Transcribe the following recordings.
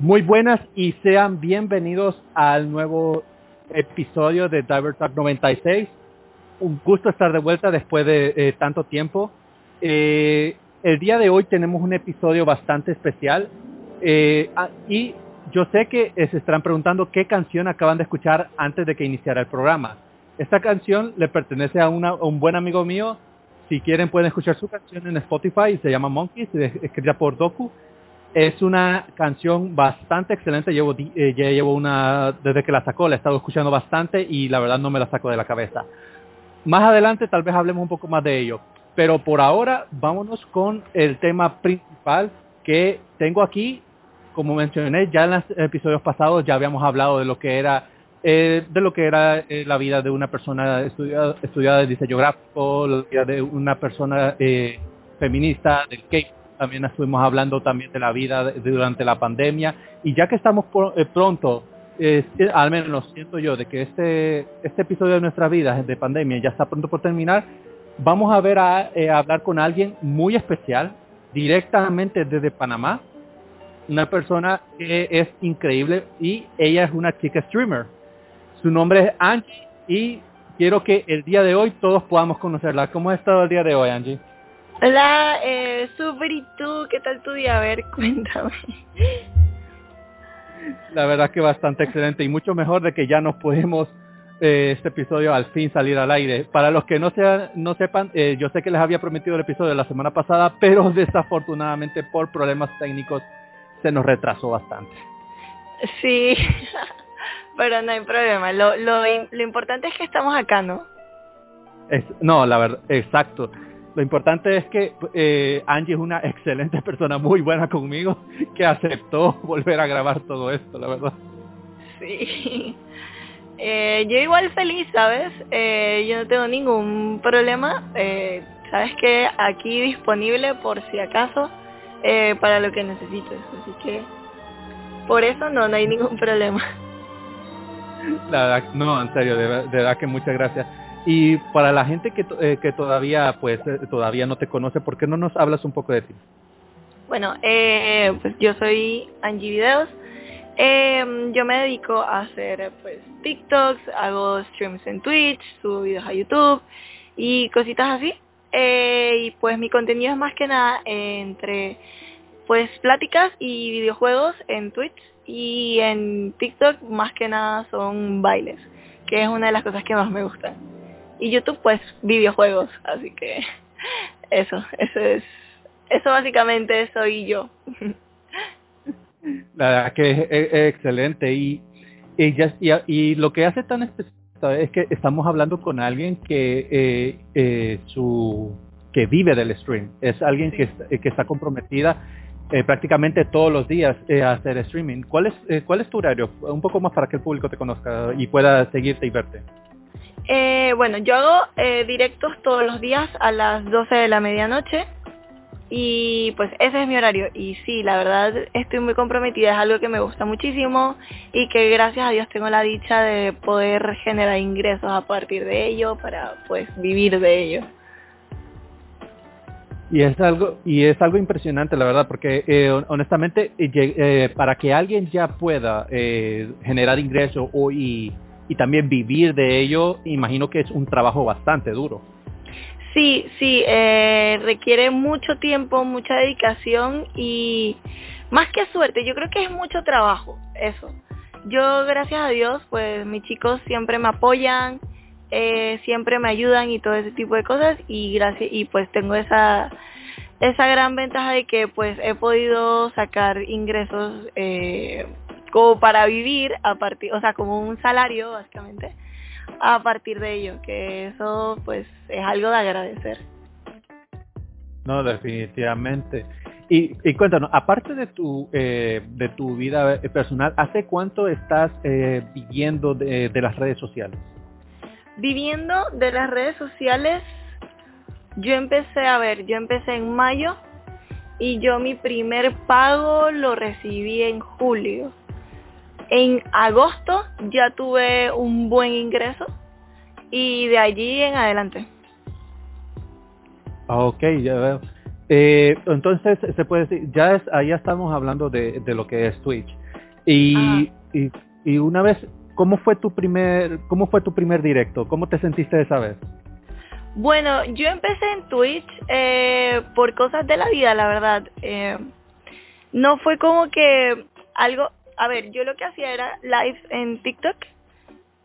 Muy buenas y sean bienvenidos al nuevo episodio de Diver Talk 96. Un gusto estar de vuelta después de eh, tanto tiempo. Eh, el día de hoy tenemos un episodio bastante especial eh, ah, y yo sé que se estarán preguntando qué canción acaban de escuchar antes de que iniciara el programa. Esta canción le pertenece a, un buen amigo mío. Si quieren pueden escuchar su canción en Spotify, se llama Monkeys, escrita por Doku es una canción bastante excelente. Llevo, eh, ya llevo una, desde que la sacó, la he estado escuchando bastante y la verdad no me la saco de la cabeza. Más adelante tal vez hablemos un poco más de ello. Pero por ahora vámonos con el tema principal que tengo aquí. Como mencioné ya en los episodios pasados ya habíamos hablado de lo que era eh, de lo que era eh, la vida de una persona estudiada, estudiada de diseño gráfico, la vida de una persona feminista, del K también estuvimos hablando también de la vida durante la pandemia y ya que estamos eh, pronto, eh, al menos siento yo, de que este, este episodio de nuestra vida de pandemia ya está pronto por terminar, vamos a ver a, eh, hablar con alguien muy especial, directamente desde Panamá, una persona que es increíble y ella es una chica streamer. Su nombre es Angie y quiero que el día de hoy todos podamos conocerla. ¿Cómo ha estado el día de hoy, Angie? Hola, eh, super, ¿y tú? ¿Qué tal tu día? A ver, cuéntame. La verdad que bastante excelente y mucho mejor de que ya nos podemos eh, este episodio al fin salir al aire. Para los que no, sean, no sepan, eh, yo sé que les había prometido el episodio de la semana pasada, pero desafortunadamente por problemas técnicos se nos retrasó bastante. Sí, pero no hay problema. Lo, lo, lo importante es que estamos acá, ¿no? Es, no, la verdad, exacto. Lo importante es que eh, Angie es una excelente persona, muy buena conmigo, que aceptó volver a grabar todo esto, la verdad. Sí. Eh, yo igual feliz, ¿sabes? Eh, yo no tengo ningún problema. Eh, Sabes que aquí disponible por si acaso eh, para lo que necesites. Así que por eso no, no hay ningún problema. La verdad, no, en serio, de, de verdad que muchas gracias. Y para la gente que, eh, que todavía pues eh, todavía no te conoce, ¿por qué no nos hablas un poco de ti? Bueno, eh, pues yo soy Angie Videos. Eh, yo me dedico a hacer pues TikToks, hago streams en Twitch, subo videos a YouTube y cositas así. Eh, y pues mi contenido es más que nada entre pues pláticas y videojuegos en Twitch y en TikTok más que nada son bailes, que es una de las cosas que más me gustan y YouTube pues videojuegos, así que eso, eso es, eso básicamente soy yo. La verdad que es, excelente y, y, y, lo que hace tan especial es que estamos hablando con alguien que eh, eh, su que vive del stream, es alguien que, que está comprometida eh, prácticamente todos los días eh, a hacer streaming. ¿Cuál es, eh, ¿Cuál es tu horario? Un poco más para que el público te conozca y pueda seguirte y verte. Eh, bueno, yo hago eh, directos todos los días a las 12 de la medianoche y pues ese es mi horario y sí, la verdad estoy muy comprometida, es algo que me gusta muchísimo y que gracias a Dios tengo la dicha de poder generar ingresos a partir de ello para pues vivir de ello. Y es algo y es algo impresionante, la verdad, porque eh, honestamente eh, para que alguien ya pueda generar ingresos y y también vivir de ello, imagino que es un trabajo bastante duro. Sí, sí, eh, requiere mucho tiempo, mucha dedicación y más que suerte, yo creo que es mucho trabajo, eso. Yo, gracias a Dios, pues mis chicos siempre me apoyan, eh, siempre me ayudan y todo ese tipo de cosas y gracias y pues tengo esa esa gran ventaja de que pues he podido sacar ingresos eh, como para vivir a partir, o sea, como un salario básicamente a partir de ello, que eso pues es algo de agradecer. No, definitivamente. Y, y cuéntanos, aparte de tu eh, de tu vida personal, ¿hace cuánto estás eh, viviendo de, de las redes sociales? Viviendo de las redes sociales, yo empecé a ver, yo empecé en mayo y yo mi primer pago lo recibí en julio. En agosto ya tuve un buen ingreso y de allí en adelante. Ah, ok, ya veo. Eh, entonces, se puede decir, ya es, ahí estamos hablando de, de, lo que es Twitch. Y, y, y, una vez, ¿cómo fue tu primer, cómo fue tu primer directo? ¿Cómo te sentiste esa vez? Bueno, yo empecé en Twitch eh, por cosas de la vida, la verdad. Eh, no fue como que algo, a ver, yo lo que hacía era live en TikTok,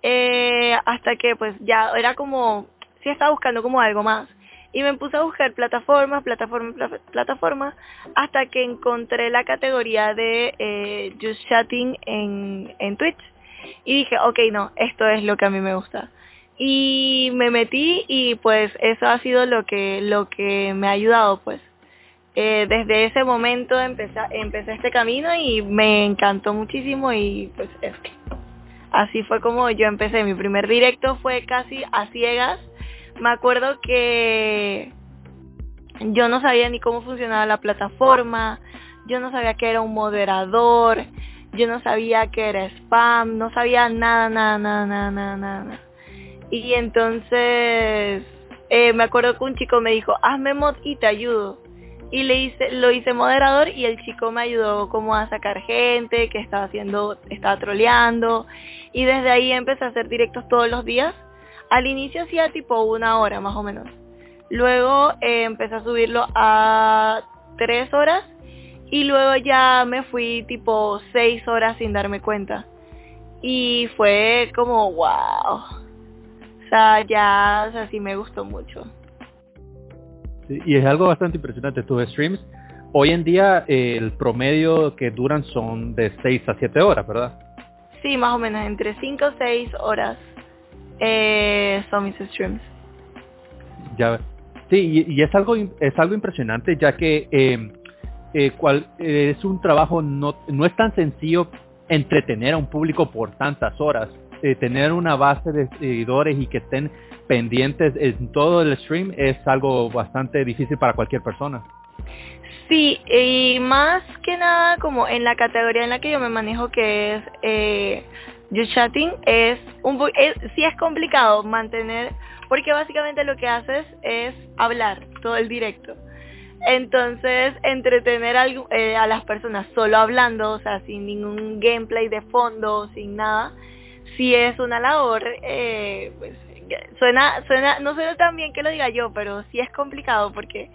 eh, hasta que pues ya era como, sí estaba buscando como algo más. Y me puse a buscar plataformas, plataformas, plataformas, hasta que encontré la categoría de eh, Just Chatting en, en Twitch. Y dije, ok, no, esto es lo que a mí me gusta. Y me metí y pues eso ha sido lo que, lo que me ha ayudado pues eh, desde ese momento empecé, este camino y me encantó muchísimo y pues es así fue como yo empecé. Mi primer directo fue casi a ciegas. Me acuerdo que yo no sabía ni cómo funcionaba la plataforma, yo no sabía que era un moderador, yo no sabía que era spam, no sabía nada, nada, nada, nada, nada, nada. Y entonces eh, me acuerdo que un chico me dijo, hazme mod y te ayudo y le hice, lo hice moderador y el chico me ayudó como a sacar gente que estaba haciendo, estaba troleando y desde ahí empecé a hacer directos todos los días. Al inicio hacía tipo una hora más o menos. Luego eh, empecé a subirlo a tres horas y luego ya me fui tipo seis horas sin darme cuenta. Y fue como wow. O sea, ya, o sea, sí me gustó mucho y es algo bastante impresionante. Tus streams, hoy en día eh, el promedio que duran son de 6 a 7 horas, ¿verdad? Sí, más o menos, entre 5 o 6 horas eh, son mis streams. Ya, sí, y, es algo es algo impresionante ya que em, eh, cual, es un trabajo no, no es tan sencillo entretener a un público por tantas horas. Eh, tener una base de seguidores y que estén pendientes en todo el stream es algo bastante difícil para cualquier persona. Sí, y más que nada como en la categoría en la que yo me manejo que es eh, chatting es un sí es complicado mantener porque básicamente lo que haces es hablar todo el directo. Entonces, entretener a, eh, a las personas solo hablando, o sea, sin ningún gameplay de fondo, sin nada, si es una labor, eh, pues suena, suena, no suena tan bien que lo diga yo, pero sí es complicado porque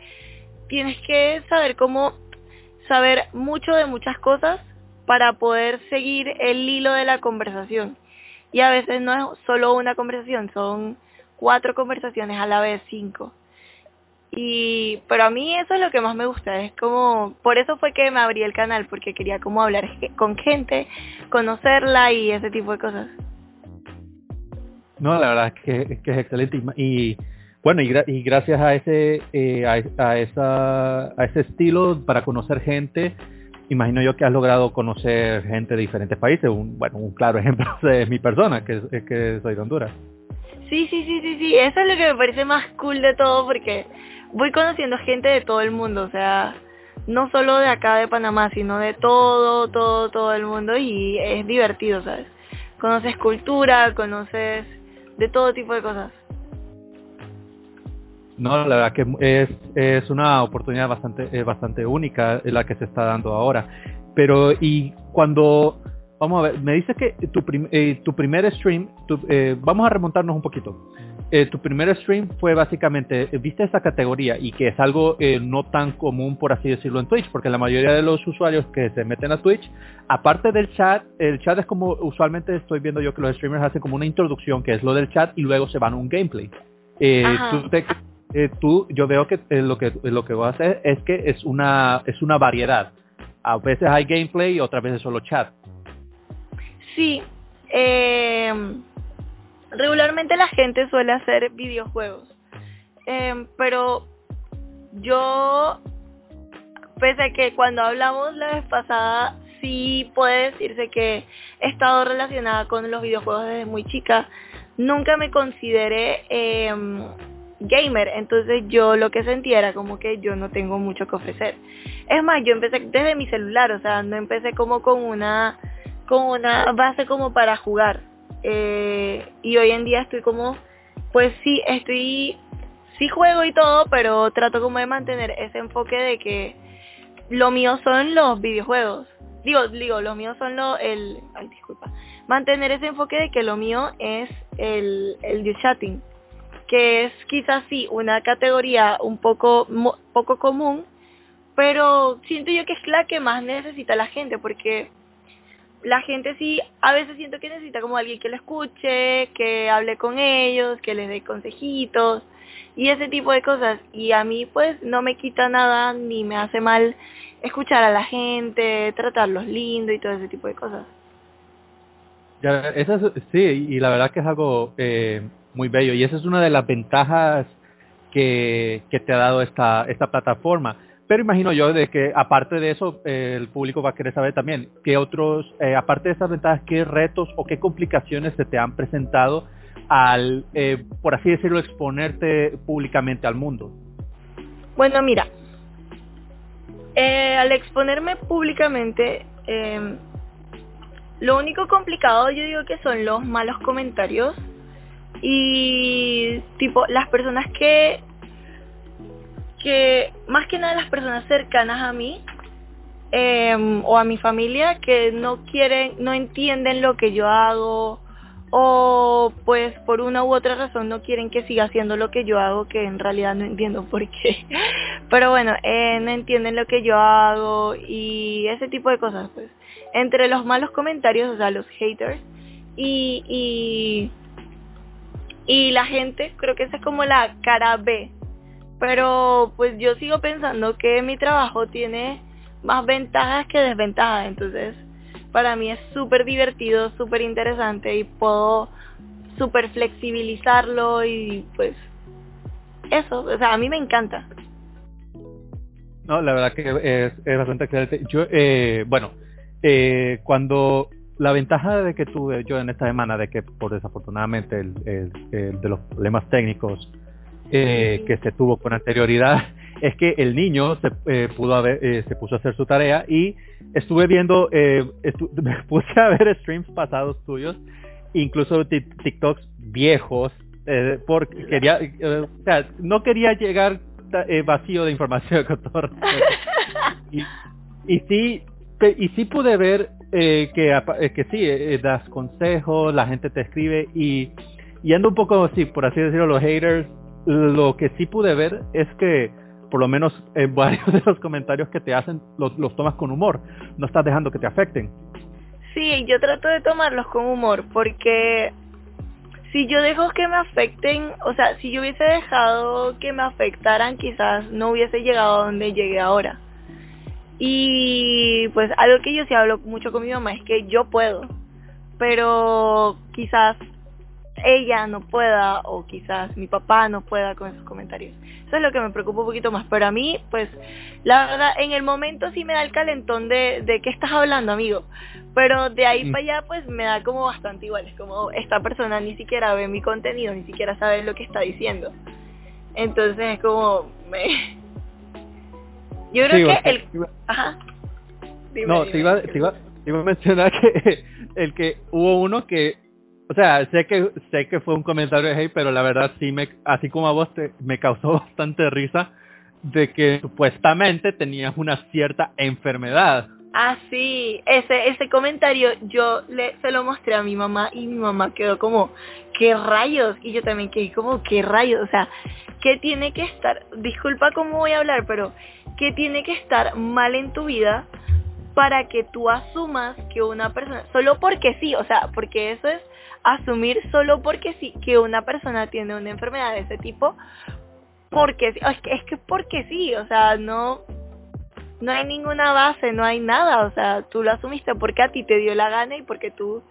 tienes que saber cómo, saber mucho de muchas cosas para poder seguir el hilo de la conversación. Y a veces no es solo una conversación, son cuatro conversaciones a la vez, cinco. Y, pero a mí eso es lo que más me gusta, es como, por eso fue que me abrí el canal, porque quería como hablar con gente, conocerla y ese tipo de cosas. No, la verdad es que, que es excelente y, bueno, y, y, gracias a ese, eh, a, esa, a ese estilo para conocer gente, imagino yo que has logrado conocer gente de diferentes países. Un, bueno, un claro ejemplo es mi persona, que, es que soy de Honduras. Sí, sí, sí, sí, sí, eso es lo que me parece más cool de todo porque voy conociendo gente de todo el mundo, o sea, no solo de acá de Panamá, sino de todo, todo, todo el mundo y es divertido, ¿sabes? Conoces cultura, conoces de todo tipo de cosas. No, la verdad que es, es una oportunidad bastante eh, bastante única la que se está dando ahora. Pero y cuando vamos a ver, me dices que tu, eh, tu primer stream, eh, vamos a remontarnos un poquito. Eh, tu primer stream fue básicamente, viste esa categoría y que es algo no tan común, por así decirlo, en Twitch, porque la mayoría de los usuarios que se meten a Twitch, aparte del chat, el chat es como usualmente estoy viendo yo que los streamers hacen como una introducción, que es lo del chat, y luego se van a un gameplay. tú, yo veo que lo que lo que vas a hacer es que es una es una variedad. A veces hay gameplay y otras veces solo chat. Sí, eh, regularmente la gente suele hacer videojuegos, eh, pero yo, pese a que cuando hablamos la vez pasada, sí puede decirse que he estado relacionada con los videojuegos desde muy chica, nunca me consideré eh, gamer, entonces yo lo que sentía era como que yo no tengo mucho que ofrecer. Es más, yo empecé desde mi celular, o sea, no empecé como con una con una base como para jugar. Eh, y hoy en día estoy como, pues sí, estoy, sí juego y todo, pero trato como de mantener ese enfoque de que lo mío son los videojuegos. digo, digo, los míos son lo, el, ay, disculpa, mantener ese enfoque de que lo mío es el, el chatting, que es quizás sí una categoría un poco, poco común, pero siento yo que es la que más necesita la gente, porque la gente sí, a veces siento que necesita como alguien que lo escuche, que hable con ellos, que les dé consejitos y ese tipo de cosas. Y a mí pues no me quita nada ni me hace mal escuchar a la gente, tratarlos lindo y todo ese tipo de cosas. Ya, esa sí, y la verdad que es algo eh, muy bello y esa es una de las ventajas que, que te ha dado esta, esta plataforma pero imagino yo de que aparte de eso, eh, el público va a querer saber también qué otros, eh, aparte de esas ventajas, qué retos o qué complicaciones se te han presentado al, eh, por así decirlo, exponerte públicamente al mundo. Bueno, mira, al exponerme públicamente, em, lo único complicado yo digo que son los malos comentarios y tipo las personas que que más que nada las personas cercanas a mí em, o a mi familia que no quieren, no entienden lo que yo hago o pues por una u otra razón no quieren que siga haciendo lo que yo hago que en realidad no entiendo por qué. Pero bueno eh, no entienden lo que yo hago y ese tipo de cosas pues. Entre los malos comentarios o sea los haters y y y la gente creo que esa es como la cara B pero pues yo sigo pensando que mi trabajo tiene más ventajas que desventajas, entonces para mí es súper divertido, súper interesante y puedo súper flexibilizarlo y pues eso, o sea, a mí me encanta. No, la verdad que es, bastante excelente. Yo, eh, bueno, eh, cuando la ventaja de que tuve yo en esta semana, de que por desafortunadamente el, el de los problemas técnicos eh, que se tuvo con anterioridad es que el niño se eh, pudo haber, eh, se puso a hacer su tarea y estuve viendo, me puse a ver streams pasados tuyos, incluso TikToks viejos, porque quería, o sea, no quería llegar vacío de información con todo y, y sí, y sí pude ver que, que sí, das consejos, la gente te escribe y yendo un poco, así por así decirlo, los haters lo que sí pude ver es que por lo menos en varios de los comentarios que te hacen los, tomas con humor, no estás dejando que te afecten. Sí, yo trato de tomarlos con humor porque si yo dejo que me afecten, o sea, si yo hubiese dejado que me afectaran, quizás no hubiese llegado a donde llegué ahora. Y pues algo que yo sí hablo mucho con mi mamá es que yo puedo, pero quizás ella no pueda o quizás mi papá no pueda con esos comentarios. Eso es lo que me preocupa un poquito más. Pero a mí, pues, la verdad, en el momento sí me da el calentón de, de qué estás hablando, amigo. Pero de ahí mm. para allá, pues, me da como bastante igual. Es como, esta persona ni siquiera ve mi contenido, ni siquiera sabe lo que está diciendo. Entonces es como, me... Yo creo que el... Ajá. no, te, iba, te, iba, te iba a mencionar que el que hubo uno que o sea, sé que sé que fue un comentario de hate, pero la verdad sí me, así como a vos te, me causó bastante risa de que supuestamente tenías una cierta enfermedad. Ah, sí, ese ese comentario yo le se lo mostré a mi mamá y mi mamá quedó como, ¿qué rayos? Y yo también quedé como, ¿qué rayos? O sea, ¿qué tiene que estar? Disculpa cómo voy a hablar, pero ¿qué tiene que estar mal en tu vida para que tú asumas que una persona, solo porque sí, o sea, porque eso es asumir solo porque sí que una persona tiene una enfermedad de ese tipo porque es que, es que porque sí, o sea, no no hay ninguna base, no hay nada, o sea, tú lo asumiste porque a ti te dio la gana y porque tú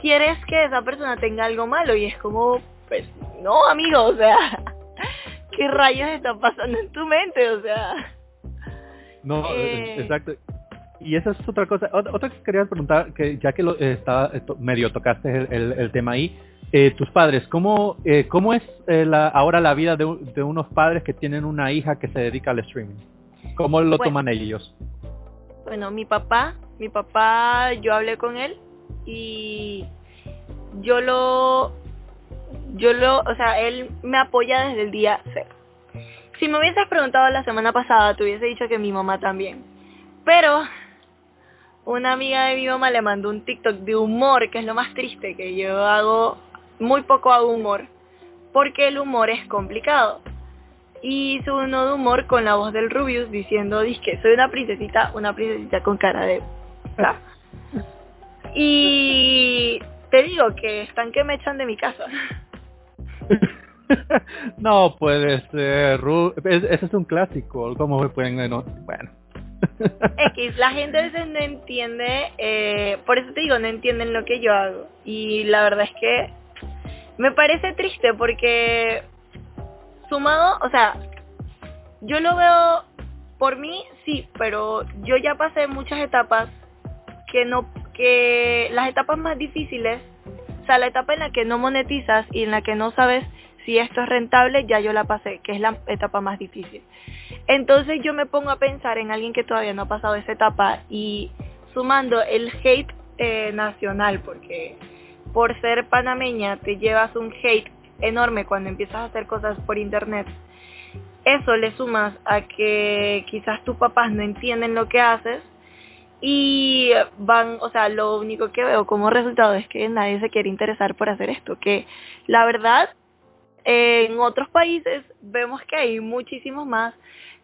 quieres que esa persona tenga algo malo y es como, pues, no, amigo, o sea, ¿qué rayos está pasando en tu mente? O sea... No, eh, exacto y esa es otra cosa. Otra que quería preguntar, que ya que lo, eh, estaba, medio tocaste el, tema ahí, eh, tus padres, ¿cómo, eh, cómo es la, ahora la vida de, unos padres que tienen una hija que se dedica al streaming? ¿Cómo lo toman ellos? Bueno, mi papá, mi papá, yo hablé con él y yo lo, yo lo, o sea, él me apoya desde el día cero. Si me hubieses preguntado la semana pasada, te hubiese dicho que mi mamá también. Pero una amiga de mi mamá le mandó un TikTok de humor, que es lo más triste, que yo hago, muy poco hago humor, porque el humor es complicado. Y hizo uno de humor con la voz del Rubius diciendo, que soy una princesita, una princesita con cara de... y te digo que están que me echan de mi casa. no puede ser, ese es un clásico, ¿cómo me pueden... Bueno. X, la gente no entiende, eh, por eso te digo, no entienden lo que yo hago. Y la verdad es que me parece triste porque sumado, o sea, yo lo veo por mí, sí, pero yo ya pasé muchas etapas que no, que las etapas más difíciles, o sea, la etapa en la que no monetizas y en la que no sabes si esto es rentable, ya yo la pasé, que es la etapa más difícil. Entonces yo me pongo a pensar en alguien que todavía no ha pasado esa etapa y sumando el hate eh, nacional, porque por ser panameña te llevas un hate enorme cuando empiezas a hacer cosas por internet. Eso le sumas a que quizás tus papás no entienden lo que haces y van, o sea, lo único que veo como resultado es que nadie se quiere interesar por hacer esto, que la verdad en otros países vemos que hay muchísimos más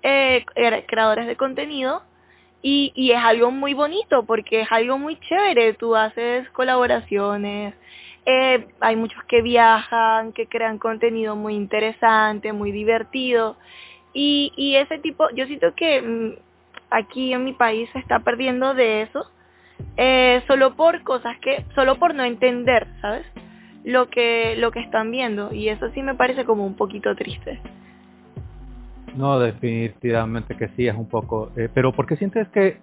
eh, creadores de contenido y, es algo muy bonito porque es algo muy chévere. Tú haces colaboraciones, eh, hay muchos que viajan, que crean contenido muy interesante, muy divertido. Y, y ese tipo, yo siento que mm, aquí en mi país se está perdiendo de eso, eh, solo por cosas que, solo por no entender, ¿sabes? Lo que, lo que están viendo y eso sí me parece como un poquito triste. No, definitivamente que sí, es un poco. Eh, pero ¿por qué sientes que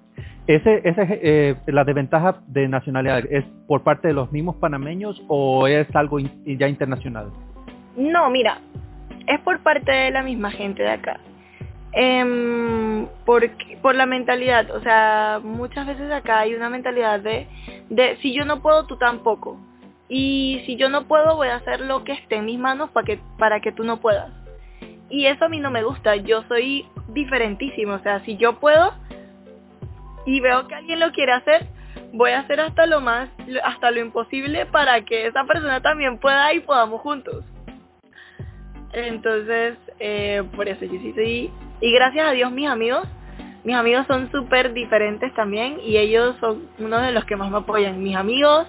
ese, ese, eh, la desventaja de nacionalidad es por parte de los mismos panameños o es algo ya internacional? No, mira, es por parte de la misma gente de acá. Eh, por, por la mentalidad, o sea, muchas veces acá hay una mentalidad de, de si yo no puedo, tú tampoco. Y si yo no puedo, voy a hacer lo que esté en mis manos para que, para que tú no puedas. Y eso a mí no me gusta. Yo soy diferentísimo. O sea, si yo puedo y veo que alguien lo quiere hacer, voy a hacer hasta lo más, hasta lo imposible para que esa persona también pueda y podamos juntos. Entonces, eh, por eso yo sí soy... Y gracias a Dios mis amigos, mis amigos son súper diferentes también y ellos son uno de los que más me apoyan. Mis amigos,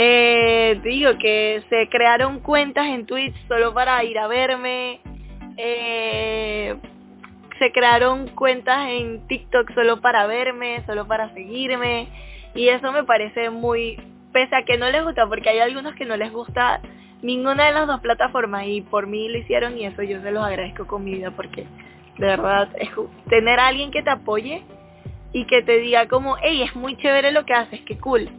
eh, digo que se crearon cuentas en Twitch solo para ir a verme. Eh, se crearon cuentas en TikTok solo para verme, solo para seguirme. Y eso me parece muy, pese a que no les gusta, porque hay algunos que no les gusta ninguna de las dos plataformas y por mí lo hicieron y eso yo se los agradezco con mi vida porque de verdad es tener a alguien que te apoye y que te diga como, hey, es muy chévere lo que haces, qué cool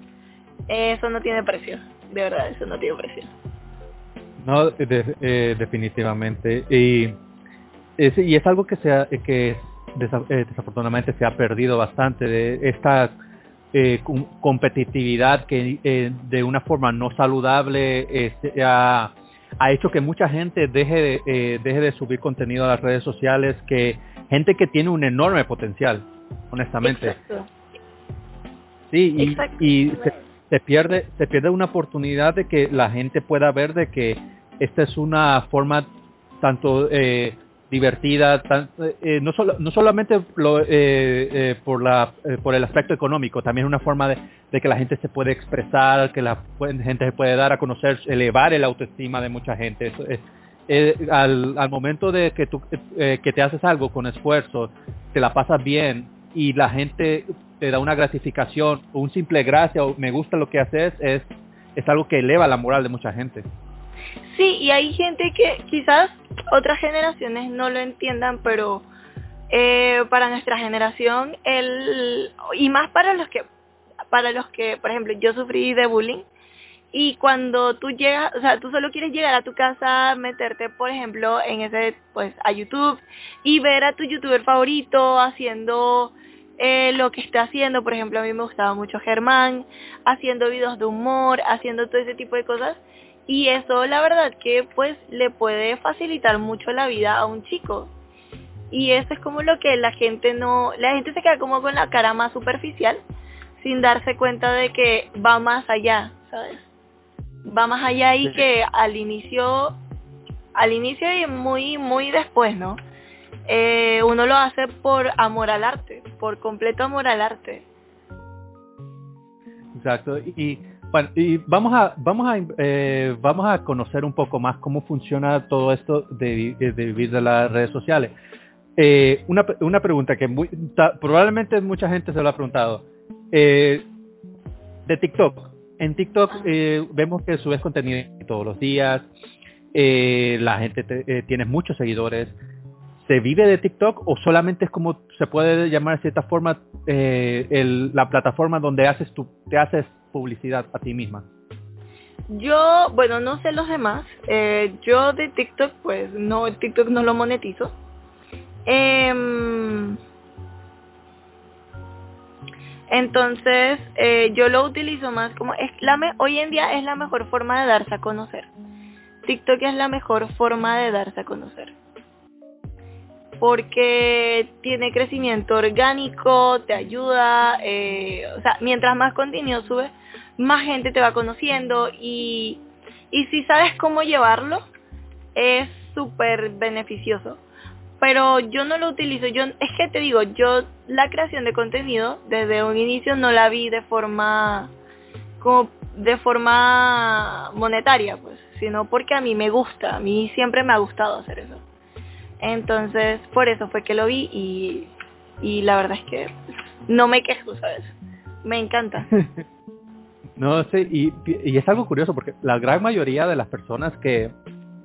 eso no tiene precio, de verdad, eso no tiene precio. No, eh, definitivamente. Y es, y es algo que, se que eh, desafortunadamente se ha perdido bastante de esta eh, competitividad que de una forma no saludable este, ha, ha, hecho que mucha gente deje de, deje de subir contenido a las redes sociales, que gente que tiene un enorme potencial, honestamente. Sí, y, y se pierde, se pierde una oportunidad de que la gente pueda ver de que esta es una forma tanto eh, divertida, eh, no, solo, no solamente lo, eh, por, la, por el aspecto económico, también una forma de, que la gente se puede expresar, que la gente se puede dar a conocer, elevar el autoestima de mucha gente. al, al momento de que, tú, que te haces algo con esfuerzo, te la pasas bien y la gente te da una gratificación, un simple gracia o me gusta lo que haces, es, es algo que eleva la moral de mucha gente. Sí, y hay gente que quizás otras generaciones no lo entiendan, pero eh, para nuestra generación, el, y más para los que, para los que, por ejemplo, yo sufrí de bullying, y cuando tú llegas, o sea, tú solo quieres llegar a tu casa, meterte, por ejemplo, en ese, pues, a YouTube y ver a tu youtuber favorito haciendo eh, lo que está haciendo, por ejemplo, a mí me gustaba mucho Germán, haciendo videos de humor, haciendo todo ese tipo de cosas. Y eso la verdad que pues le puede facilitar mucho la vida a un chico. Y eso es como lo que la gente no, la gente se queda como con la cara más superficial, sin darse cuenta de que va más allá, ¿sabes? Va más allá y que al inicio, al inicio y muy, muy después, ¿no? Eh, uno lo hace por amor al arte, por completo amor al arte. Exacto. Y bueno, y vamos a vamos a eh, vamos a conocer un poco más cómo funciona todo esto de, de vivir de las redes sociales. Eh, una, una pregunta que muy, probablemente mucha gente se lo ha preguntado. Eh, de TikTok. En TikTok eh, vemos que subes contenido todos los días. Eh, la gente te, tiene muchos seguidores. ¿Se vive de TikTok o solamente es como se puede llamar de cierta forma el, la plataforma donde haces tu, te haces publicidad a ti misma? Yo, bueno, no sé los demás. yo de TikTok, pues no, TikTok no lo monetizo. Eh, entonces, eh, yo lo utilizo más como, es la hoy en día es la mejor forma de darse a conocer. TikTok es la mejor forma de darse a conocer. Porque tiene crecimiento orgánico, te ayuda, eh, o sea, mientras más contenido subes, más gente te va conociendo y, y si sabes cómo llevarlo, es súper beneficioso pero yo no lo utilizo. Yo es que te digo, yo la creación de contenido desde un inicio no la vi de forma como de forma monetaria, pues, sino porque a mí me gusta, a mí siempre me ha gustado hacer eso. Entonces, por eso fue que lo vi y, y la verdad es que no me quejo, ¿sabes? Me encanta. no sé, y, y es algo curioso porque la gran mayoría de las personas que,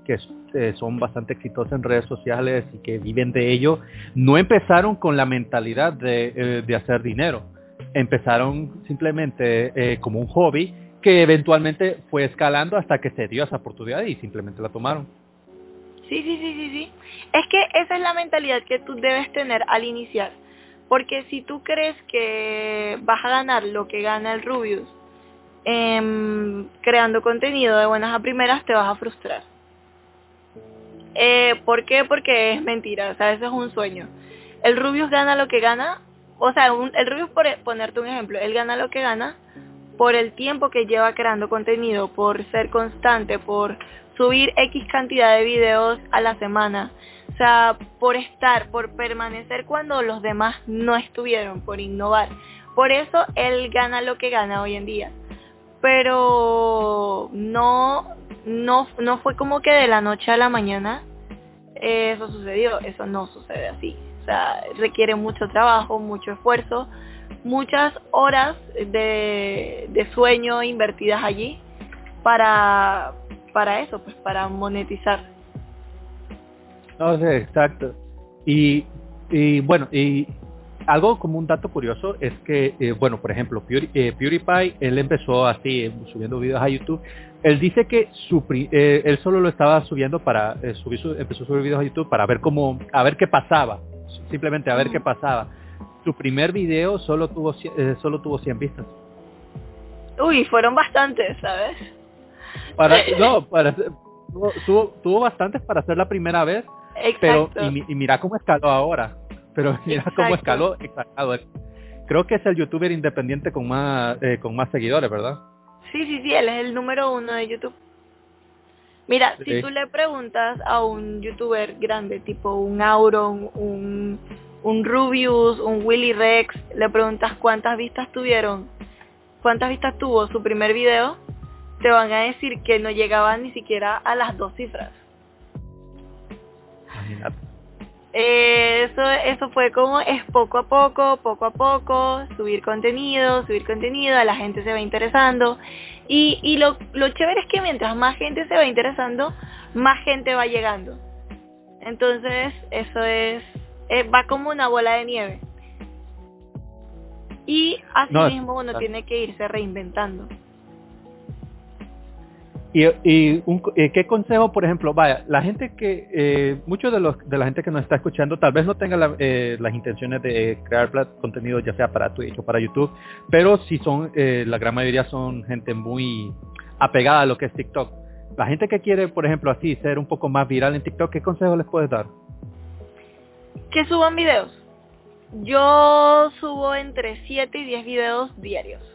que eh, son bastante exitosos en redes sociales y que viven de ello, no empezaron con la mentalidad de, eh, de hacer dinero. Empezaron simplemente eh, como un hobby que eventualmente fue escalando hasta que se dio esa oportunidad y simplemente la tomaron. Sí, sí, sí, sí, sí. Es que esa es la mentalidad que tú debes tener al iniciar. Porque si tú crees que vas a ganar lo que gana el Rubius eh, creando contenido de buenas a primeras, te vas a frustrar. Eh, ¿Por qué? Porque es mentira, o sea, eso es un sueño. El Rubius gana lo que gana, o sea, el Rubius, por ponerte un ejemplo, él gana lo que gana por el tiempo que lleva creando contenido, por ser constante, por subir X cantidad de videos a la semana. O sea, por estar, por permanecer cuando los demás no estuvieron, por innovar. Por eso él gana lo que gana hoy en día. Pero no no, no fue como que de la noche a la mañana eso sucedió, eso no sucede así. O sea, requiere mucho trabajo, mucho esfuerzo, muchas horas de, de sueño invertidas allí para, para eso, pues para monetizar. No sé, exacto. Y, y bueno, y algo como un dato curioso es que, eh, bueno, por ejemplo, eh, PewDiePie, él empezó así, subiendo videos a YouTube. Él dice que su, eh, él solo lo estaba subiendo para, subir empezó a subir videos a YouTube para ver cómo, a ver qué pasaba, simplemente a ver qué pasaba. Su primer video solo tuvo, solo tuvo 100 vistas. Uy, fueron bastantes, ¿sabes? Para, no, para, tuvo, tuvo bastantes para ser la primera vez, Exacto. pero y, y mira cómo escaló ahora pero mira cómo escaló. Creo que es el youtuber independiente con más, eh, con más seguidores, ¿verdad? Sí, sí, sí, él es el número uno de YouTube. Mira, si tú le preguntas a un youtuber grande, tipo un Auron, un, un Rubius, un Willy Rex, le preguntas cuántas vistas tuvieron, cuántas vistas tuvo su primer video, te van a decir que no llegaban ni siquiera a las dos cifras. Imagínate. Eh, eso, eso fue como es poco a poco, poco a poco, subir contenido, subir contenido, a la gente se va interesando. Y, y lo, lo chévere es que mientras más gente se va interesando, más gente va llegando. Entonces, eso es, eh, va como una bola de nieve. Y así mismo uno tiene que irse reinventando. Y, un, eh, qué consejo, por ejemplo, vaya, la gente que, eh, muchos de los de la gente que nos está escuchando tal vez no tenga eh, las intenciones de crear contenido ya sea para Twitch o para YouTube, pero si son, la gran mayoría son gente muy apegada a lo que es TikTok. La gente que quiere, por ejemplo, así ser un poco más viral en TikTok, ¿qué consejo les puedes dar? Que suban videos. Yo subo entre 7 y 10 videos diarios.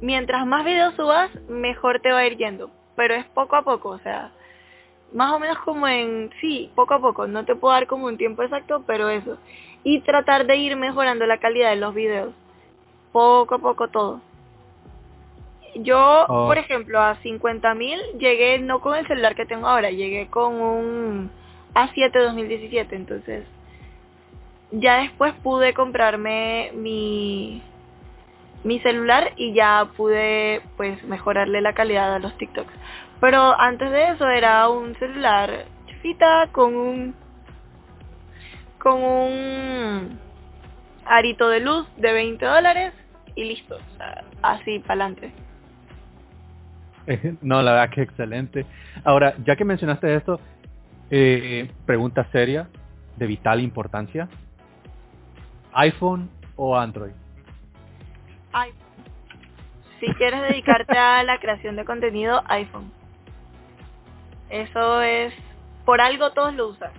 Mientras más videos subas, mejor te va a ir yendo. Pero es poco a poco, o sea, más o menos como en, sí, poco a poco. No te puedo dar como un tiempo exacto, pero eso. Y tratar de ir mejorando la calidad de los videos. Poco a poco todo. Yo, Oh. por ejemplo, a 50.000 llegué no con el celular que tengo ahora, llegué con un A7 2017, entonces ya después pude comprarme mi mi celular y ya pude pues mejorarle la calidad a los TikToks. Pero antes de eso era un celular chufita con un con un arito de luz de 20 dólares y listo, así para adelante. No, la verdad que excelente. Ahora, ya que mencionaste esto, eh, pregunta seria, de vital importancia. ¿iPhone o Android? iPhone. Si quieres dedicarte a la creación de contenido, iPhone. Eso es, por algo todos lo usan.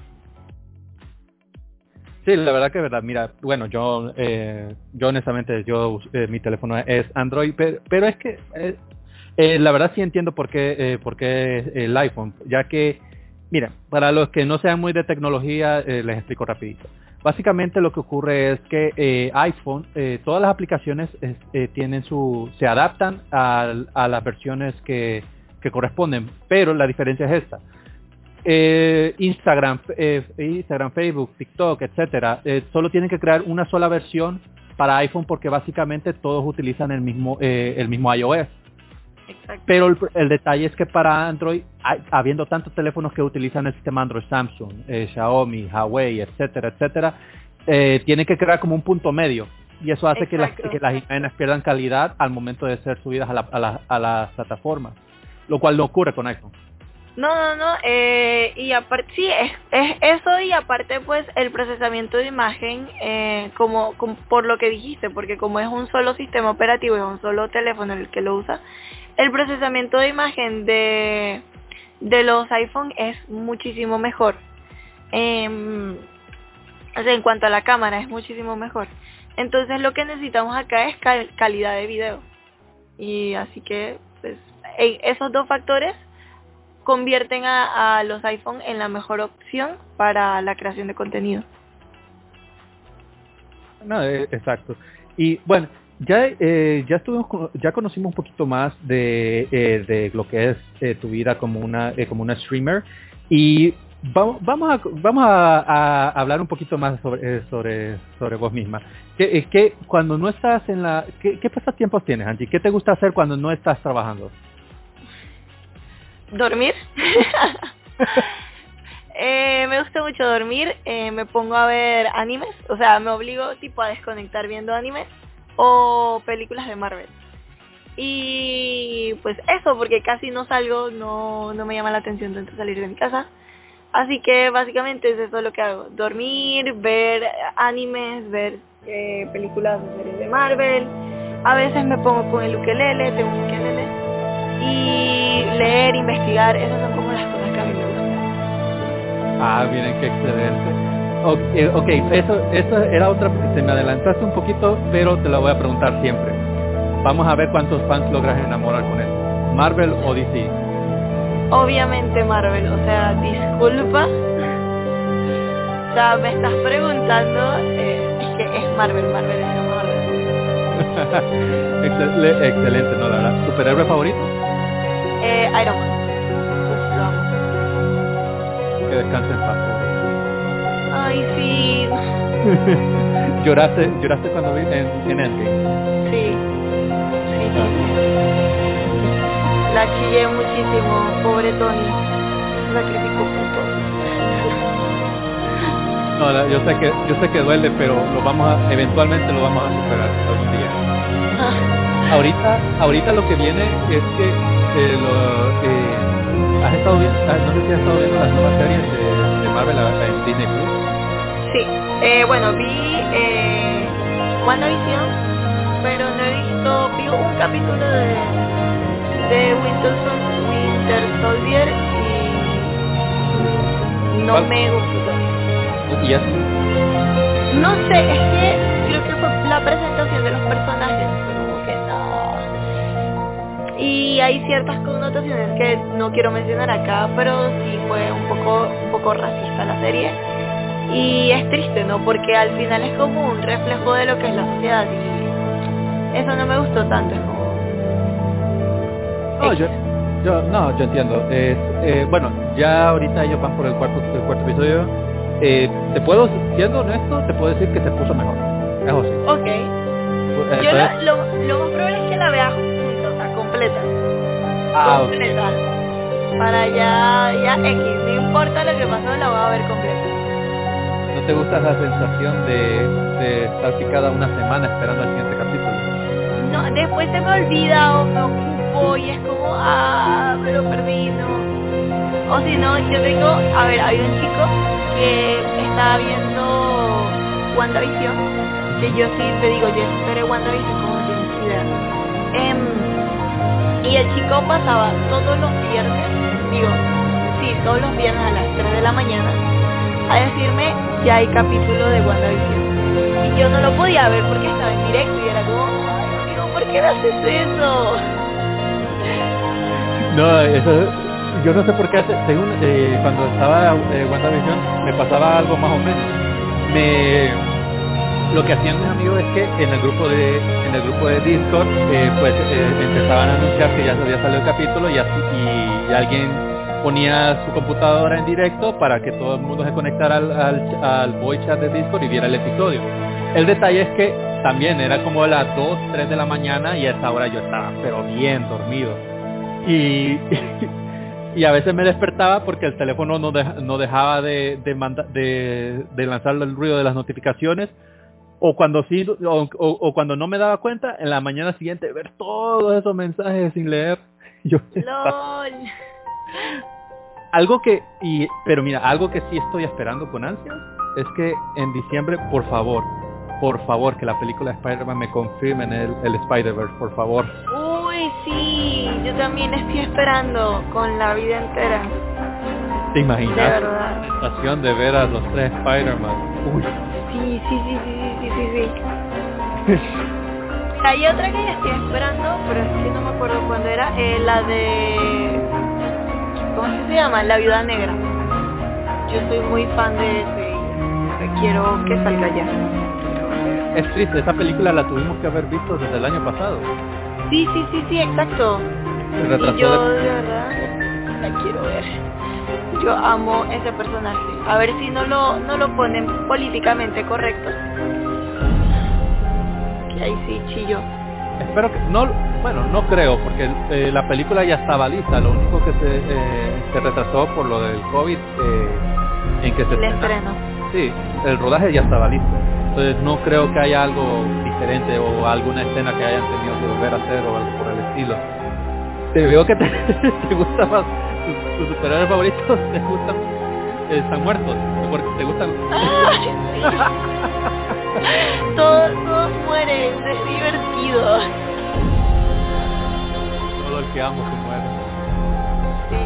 Sí, la verdad que es verdad. Mira, bueno, yo, eh, yo honestamente, yo eh, mi teléfono es Android, pero, pero es que eh, eh, la verdad sí entiendo por qué, por qué el iPhone, ya que, mira, para los que no sean muy de tecnología, les explico rapidito. Básicamente lo que ocurre es que eh, iPhone, eh, todas las aplicaciones es- eh, tienen su, se adaptan a, las versiones que, que corresponden, pero la diferencia es esta. Instagram, Instagram, Facebook, TikTok, etcétera, solo tienen que crear una sola versión para iPhone porque básicamente todos utilizan el mismo el mismo iOS. Exacto. Pero el, el detalle es que para Android, hay- habiendo tantos teléfonos que utilizan el sistema Android, Samsung, eh, Xiaomi, Huawei, etcétera, etcétera, eh, tienen que crear como un punto medio. Y eso hace que las, Exacto. que las imágenes pierdan calidad al momento de ser subidas a, la- a la- a las plataformas. Lo cual no ocurre con iPhone. No, no, no, eh, y aparte, sí, es, es eso y aparte pues el procesamiento de imagen, eh, como, como por lo que dijiste, porque como es un solo sistema operativo, es un solo teléfono el que lo usa, el procesamiento de imagen de, de los iPhone es muchísimo mejor. Sea, en cuanto a la cámara es muchísimo mejor. Entonces lo que necesitamos acá es cal- calidad de video. Y así que, pues, esos dos factores convierten a, a los iPhone en la mejor opción para la creación de contenido. No, eh, exacto. Y bueno, ya eh, ya estuvimos ya conocimos un poquito más de, eh, de lo que es eh, tu vida como una eh, como una streamer y vamos vamos a vamos a, a hablar un poquito más sobre sobre sobre vos misma. ¿Qué, qué- cuando no estás en la qué, qué pasatiempos tienes, Angie? ¿Qué te gusta hacer cuando no estás trabajando? ¿Dormir? Eh, me gusta mucho dormir, eh, me pongo a ver animes, o sea, me obligo tipo a desconectar viendo animes o películas de Marvel. Y pues eso, porque casi no salgo, no, no me llama la atención tanto salir de mi casa. Así que básicamente es eso lo que hago, dormir, ver animes, ver eh, películas o series de Marvel. A veces me pongo con el ukelele, tengo un ukelele. Y leer, investigar, esas son como las cosas que a mí me gustan. Ah, miren qué excelente. Ok, eh, ok, eso, eso era otra, se me adelantaste un poquito, pero te la voy a preguntar siempre. Vamos a ver cuántos fans logras enamorar con eso. Marvel o DC. Obviamente Marvel, o sea, disculpa. O sea, me estás preguntando, eh, es que es Marvel, Marvel es lo mejor. Excel- excelente, ¿no? La verdad. ¿Superhéroe favorito? Eh, Iron Man. Uf, lo amo. Que descanse en paz. Ay, sí, ¿Lloraste, lloraste cuando vi en, en Endgame? sí. Sí, sí. La chillé muchísimo, pobre Tony. Se sacrificó por todo. No, la- yo sé que yo sé que duele, pero lo vamos a, eventualmente lo vamos a superar algún día. Ahorita, ahorita lo que viene es que eh, lo, eh, has estado viendo, ah, no sé si has estado viendo las nuevas series de, de Marvel ah, en Disney Plus. Sí, eh, bueno, vi eh, WandaVision, pero no he visto, vi un capítulo de, de Winter, Winter Soldier y no ¿Cuál? me gustó. Y es, No sé, es que creo que fue la presentación de los personajes, como que no. Y hay ciertas connotaciones que no quiero mencionar acá, pero sí fue un poco, un poco racista la serie. Y es triste, ¿no? Porque al final es como un reflejo de lo que es la sociedad y eso no me gustó tanto. Es como... No, yo, yo, no, yo entiendo. Eh, bueno, ya ahorita ellos van por el cuarto, el cuarto episodio. Eh, te puedo, siendo honesto, te puedo decir que se puso mejor. Eso sí. Ok. Eh, Yo lo, lo, lo más probable es que la vea junta, o sea, completa. Ah, completa. Para ya, ya X, no importa lo que pasó, la voy a ver completa. ¿No te gusta la sensación de, de estar picada una semana esperando el siguiente capítulo? No, después se me olvida o me ocupo y es como, ah, me lo perdí, no. O si no, yo tengo, a ver, hay un chico que estaba viendo WandaVision, que yo sí te digo, yo esperé WandaVision como tienes idea. Em, y el chico pasaba todos los viernes, digo, sí, todos los viernes a las 3 de la mañana, a decirme, ya hay capítulo de WandaVision. Y yo no lo podía ver porque estaba en directo y era como, ay, amigo, ¿por qué haces eso? No, eso, yo no sé por qué, según eh, cuando estaba eh, WandaVision me pasaba algo más o menos. Me, lo que hacían mis amigos es que en el grupo de en el grupo de Discord eh, pues eh, empezaban a anunciar que ya había salido el capítulo y así y, alguien ponía su computadora en directo para que todo el mundo se conectara al, al, voice chat de Discord y viera el episodio. El detalle es que también era como a las 2, 3 de la mañana y a esa hora yo estaba pero bien dormido. Y, y a veces me despertaba porque el teléfono no, no dejaba de, de, manda- de, de lanzar el ruido de las notificaciones o cuando sí o, o- cuando no me daba cuenta en la mañana siguiente ver todos esos mensajes sin leer LOL. Algo que y pero mira algo que sí estoy esperando con ansias es que en diciembre por favor por favor que la película de Spider-Man me confirmen el, el Spider-Verse por favor. Uy, sí, yo también estoy esperando con la vida entera, te de imaginas verdad. la sensación de ver a los tres Spider-Man. Uy. Sí, sí, sí, sí, sí, sí, sí. Hay otra que ya estoy esperando, pero es que no me acuerdo cuándo era, eh, la de... ¿Cómo es que se llama? La Viuda Negra. Yo soy muy fan de ese y quiero que salga ya. Es triste, esa película la tuvimos que haber visto desde el año pasado. Sí, sí, sí, sí, exacto. Y yo de- de verdad la quiero ver. Yo amo ese personaje. A ver si no lo, no lo ponen políticamente correcto. Que ahí sí chillo. Espero que, no, bueno, no creo, porque eh, la película ya estaba lista, lo único que se, eh, se retrasó por lo del COVID eh, en que se estreno. Sí, el rodaje ya estaba listo. Entonces no creo que haya algo diferente o alguna escena que hayan tenido que volver a hacer o algo por el estilo. Te veo que te, te gusta más, tus, tus superhéroes favoritos te gustan, eh, están muertos, porque te gustan... Todos, todos mueren, es divertido. Todo el que amo se muere. Sí.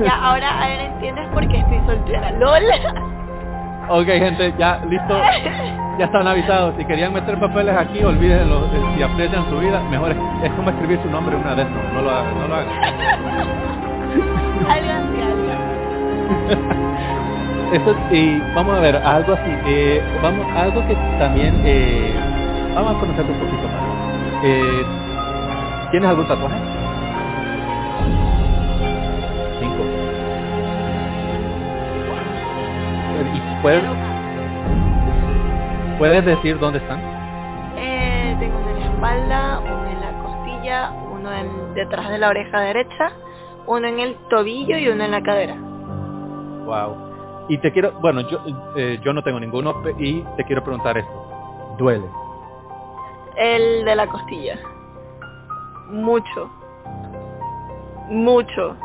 Ya, ahora, ahora entiendes por qué estoy soltera. LOL. Ok, gente, ya listo. Ya están avisados. Si querían meter papeles aquí, olvídenlo. Eh, Si aprecian su vida, mejor es, es como escribir su nombre una vez. No, no lo hagan. No lo hagan. Eso, y vamos a ver, algo así. eh, vamos, algo que también eh, vamos a conocer un poquito más. Eh, ¿Tienes algún tatuaje? Cinco. ¿Y puedes, puedes decir dónde están? Eh, tengo uno en la espalda, uno en la costilla, uno en- detrás de la oreja derecha, uno en el tobillo y uno en la cadera. Wow. Y te quiero, bueno, yo, eh, yo no tengo ninguno y te quiero preguntar esto. ¿Duele? El de la costilla. Mucho. Mucho.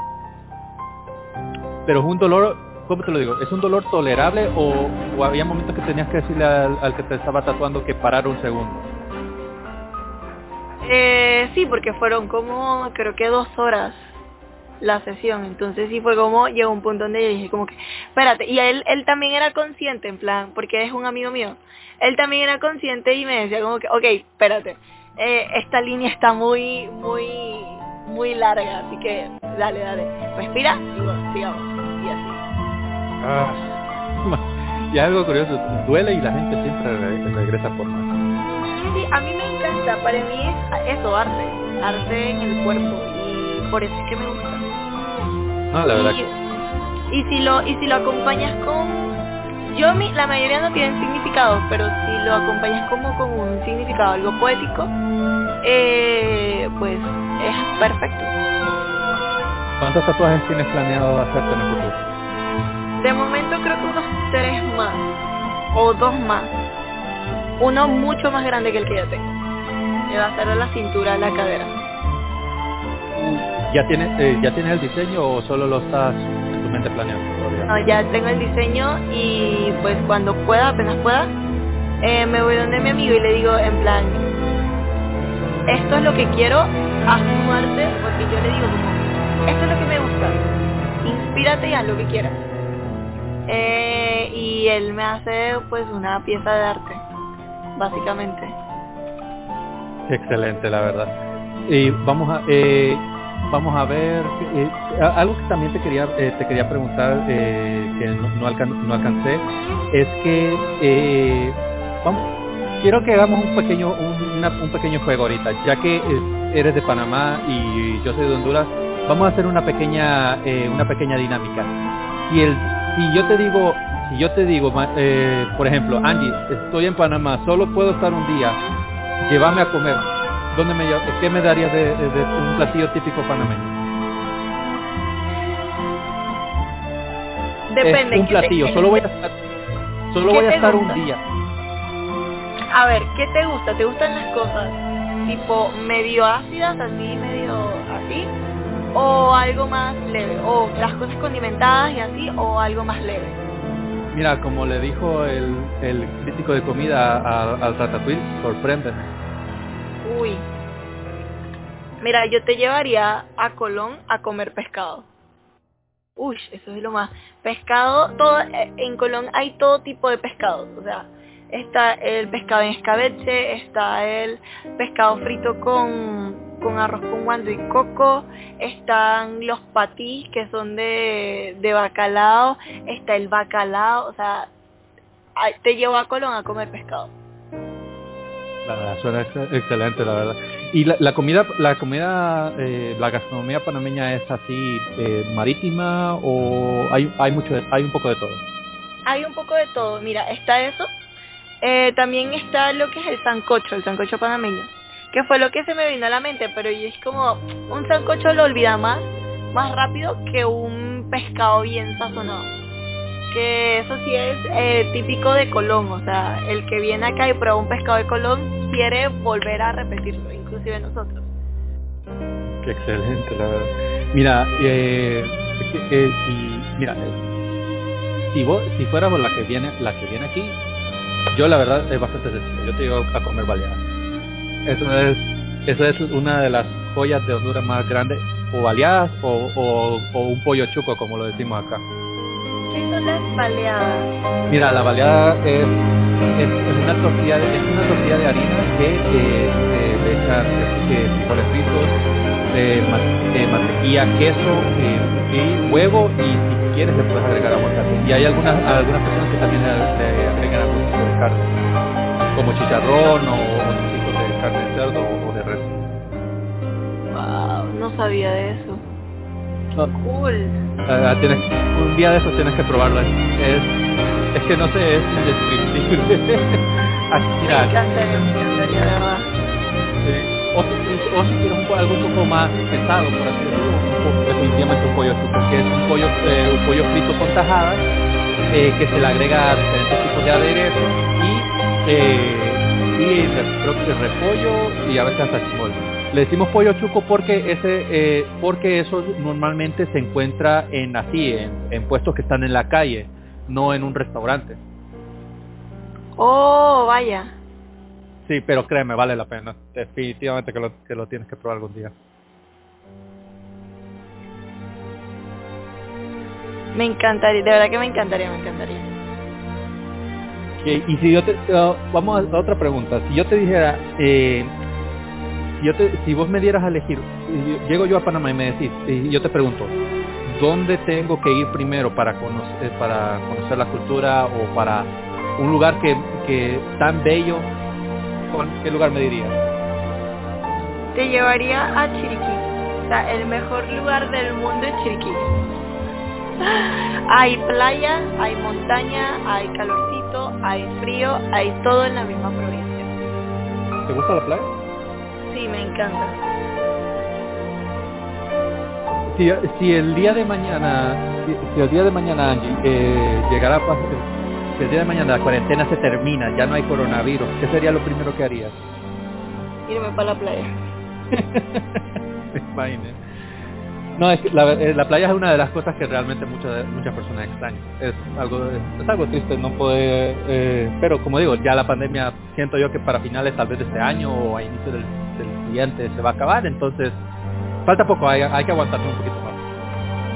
Pero es un dolor, ¿cómo te lo digo? ¿Es un dolor tolerable o, o había momentos que tenías que decirle al, al que te estaba tatuando que parara un segundo? Eh, sí, porque fueron como, creo que dos horas la sesión. Entonces sí fue como, llegó un punto donde yo dije como que, espérate, y él, él también era consciente, en plan, porque es un amigo mío, él también era consciente y me decía como que, ok, espérate, eh, esta línea está muy, muy, muy larga, así que dale, dale, respira y bueno, sigamos, y así. Ah, y algo curioso, duele y la gente siempre regresa por más. Sí, a mí me encanta, para mí es eso, arte, arte en el cuerpo. Y por eso es que me gusta. No, la verdad y, que... y si lo y si lo acompañas con yo mi, la mayoría no tienen significado, pero si lo acompañas como con un significado algo poético, eh, pues es perfecto. ¿Cuántos tatuajes tienes planeado hacerte en el futuro? De momento creo que unos tres más o dos más. Uno mucho más grande que el que ya tengo. Que va a ser de la cintura a la cadera. ¿Ya tienes, eh, ¿Ya tienes el diseño o solo lo estás en tu mente planeando todavía? No, ya tengo el diseño y pues cuando pueda, apenas pueda, eh, me voy donde mi amigo y le digo en plan, esto es lo que quiero, haz tu arte, porque yo le digo como, esto es lo que me gusta, inspírate y haz lo que quieras. Eh, y él me hace pues una pieza de arte, básicamente. Excelente, la verdad. Y vamos a eh, vamos a ver eh, algo que también te quería eh, te quería preguntar eh, que no, no, alcan- no alcancé es que eh, quiero que hagamos un pequeño un, pequeño juego ahorita ya que eres de Panamá y yo soy de Honduras vamos a hacer una pequeña una pequeña dinámica. Si el si yo te digo si yo te digo por ejemplo Angie estoy en Panamá solo puedo estar un día llévame a comer ¿Dónde me, ¿Qué me darías de, de- de un platillo típico panameño? Depende. es un ¿qué te- platillo, qué- solo voy a estar, solo ¿Qué voy a te estar gusta? un día. A ver, ¿qué te gusta? ¿Te gustan las cosas tipo medio ácidas, así, medio así? ¿O algo más leve? ¿O las cosas condimentadas y así? ¿O algo más leve? Mira, como le dijo el, el crítico de comida al Ratatouille, sorprende. Uy. Mira, yo te llevaría a Colón a comer pescado. Uy, eso es lo más. Pescado, todo, eh, en Colón hay todo tipo de pescados. O sea, está el pescado en escabeche, está el pescado frito con, con arroz con guando y coco, están los patís que son de, de bacalao, está el bacalao, o sea, te llevo a Colón a comer pescado. La verdad, suena ex- excelente, la verdad. Y la, la comida, la comida, eh, la gastronomía panameña es así eh, marítima o hay, hay mucho, hay un poco de todo. Hay un poco de todo. Mira, está eso. Eh, también está lo que es el sancocho, el sancocho panameño. Que fue lo que se me vino a la mente, pero es como, un sancocho lo olvida más, más rápido que un pescado bien sazonado. Que eso sí es eh, típico de Colón, o sea, el que viene acá y prueba un pescado de Colón quiere volver a repetirlo, inclusive nosotros. Qué excelente, la verdad. Mira, eh, eh, si, mira, eh, si vos, si fuéramos la que viene, la que viene aquí, yo la verdad es bastante sencillo. Yo te digo a comer baleadas. Eso es, eso es una de las joyas de Honduras más grandes, o baleadas o, o un pollo chuco, como lo decimos acá. ¿Qué son las baleadas? Mira, la baleada es, es, es una tortilla de, es una tortilla de harina que eh, eh, le echan frijoles fritos, eh, mantequilla, queso eh, y huevo y si quieres le puedes agregar aguacate. Y hay algunas algunas personas que también le, le agregan algún tipo de carne, como chicharrón o, o trocitos de carne de cerdo o, o de res. Wow, no sabía de eso. No, Cool. ah, tienes, un día de esos tienes que probarlo. Es, es, que no sé, es indescriptible. Sí. O, si, o si quieres un algo un poco más pesado, por así decirlo, definitivamente un pollo chuco, que es un pollo, eh, un pollo frito con tajadas, eh, que se le agrega diferentes tipos de aderezos y, eh, y re- creo que repollo y a veces hasta chimol. Le decimos pollo chuco porque ese, eh, porque eso normalmente se encuentra en así, en, en puestos que están en la calle, no en un restaurante. Oh, vaya. Sí, pero créeme, vale la pena. Definitivamente que lo, que lo tienes que probar algún día. Me encantaría, de verdad que me encantaría, me encantaría. y si yo te, uh, vamos a otra pregunta, si yo te dijera, eh, yo te, si vos me dieras a elegir, llego yo a Panamá y me decís, y yo te pregunto, ¿dónde tengo que ir primero para conocer, para conocer la cultura o para un lugar que, que tan bello? ¿Qué lugar me dirías? Te llevaría a Chiriquí, o sea, el mejor lugar del mundo es Chiriquí. Hay playa, hay montaña, hay calorcito, hay frío, hay todo en la misma provincia. ¿Te gusta la playa? Me encanta. Si, si el día de mañana, si, el día de mañana Angie eh, llegara, si el día de mañana la cuarentena se termina, ya no hay coronavirus, ¿qué sería lo primero que harías? Irme para la playa. No, es que la, eh, la, playa es una de las cosas que realmente muchas muchas personas extrañan. Es algo es, algo triste no poder, eh, pero como digo, ya la pandemia siento yo que para finales tal vez de este año o a inicio del, siguiente se va a acabar, entonces falta poco, hay, hay que aguantarse un poquito más.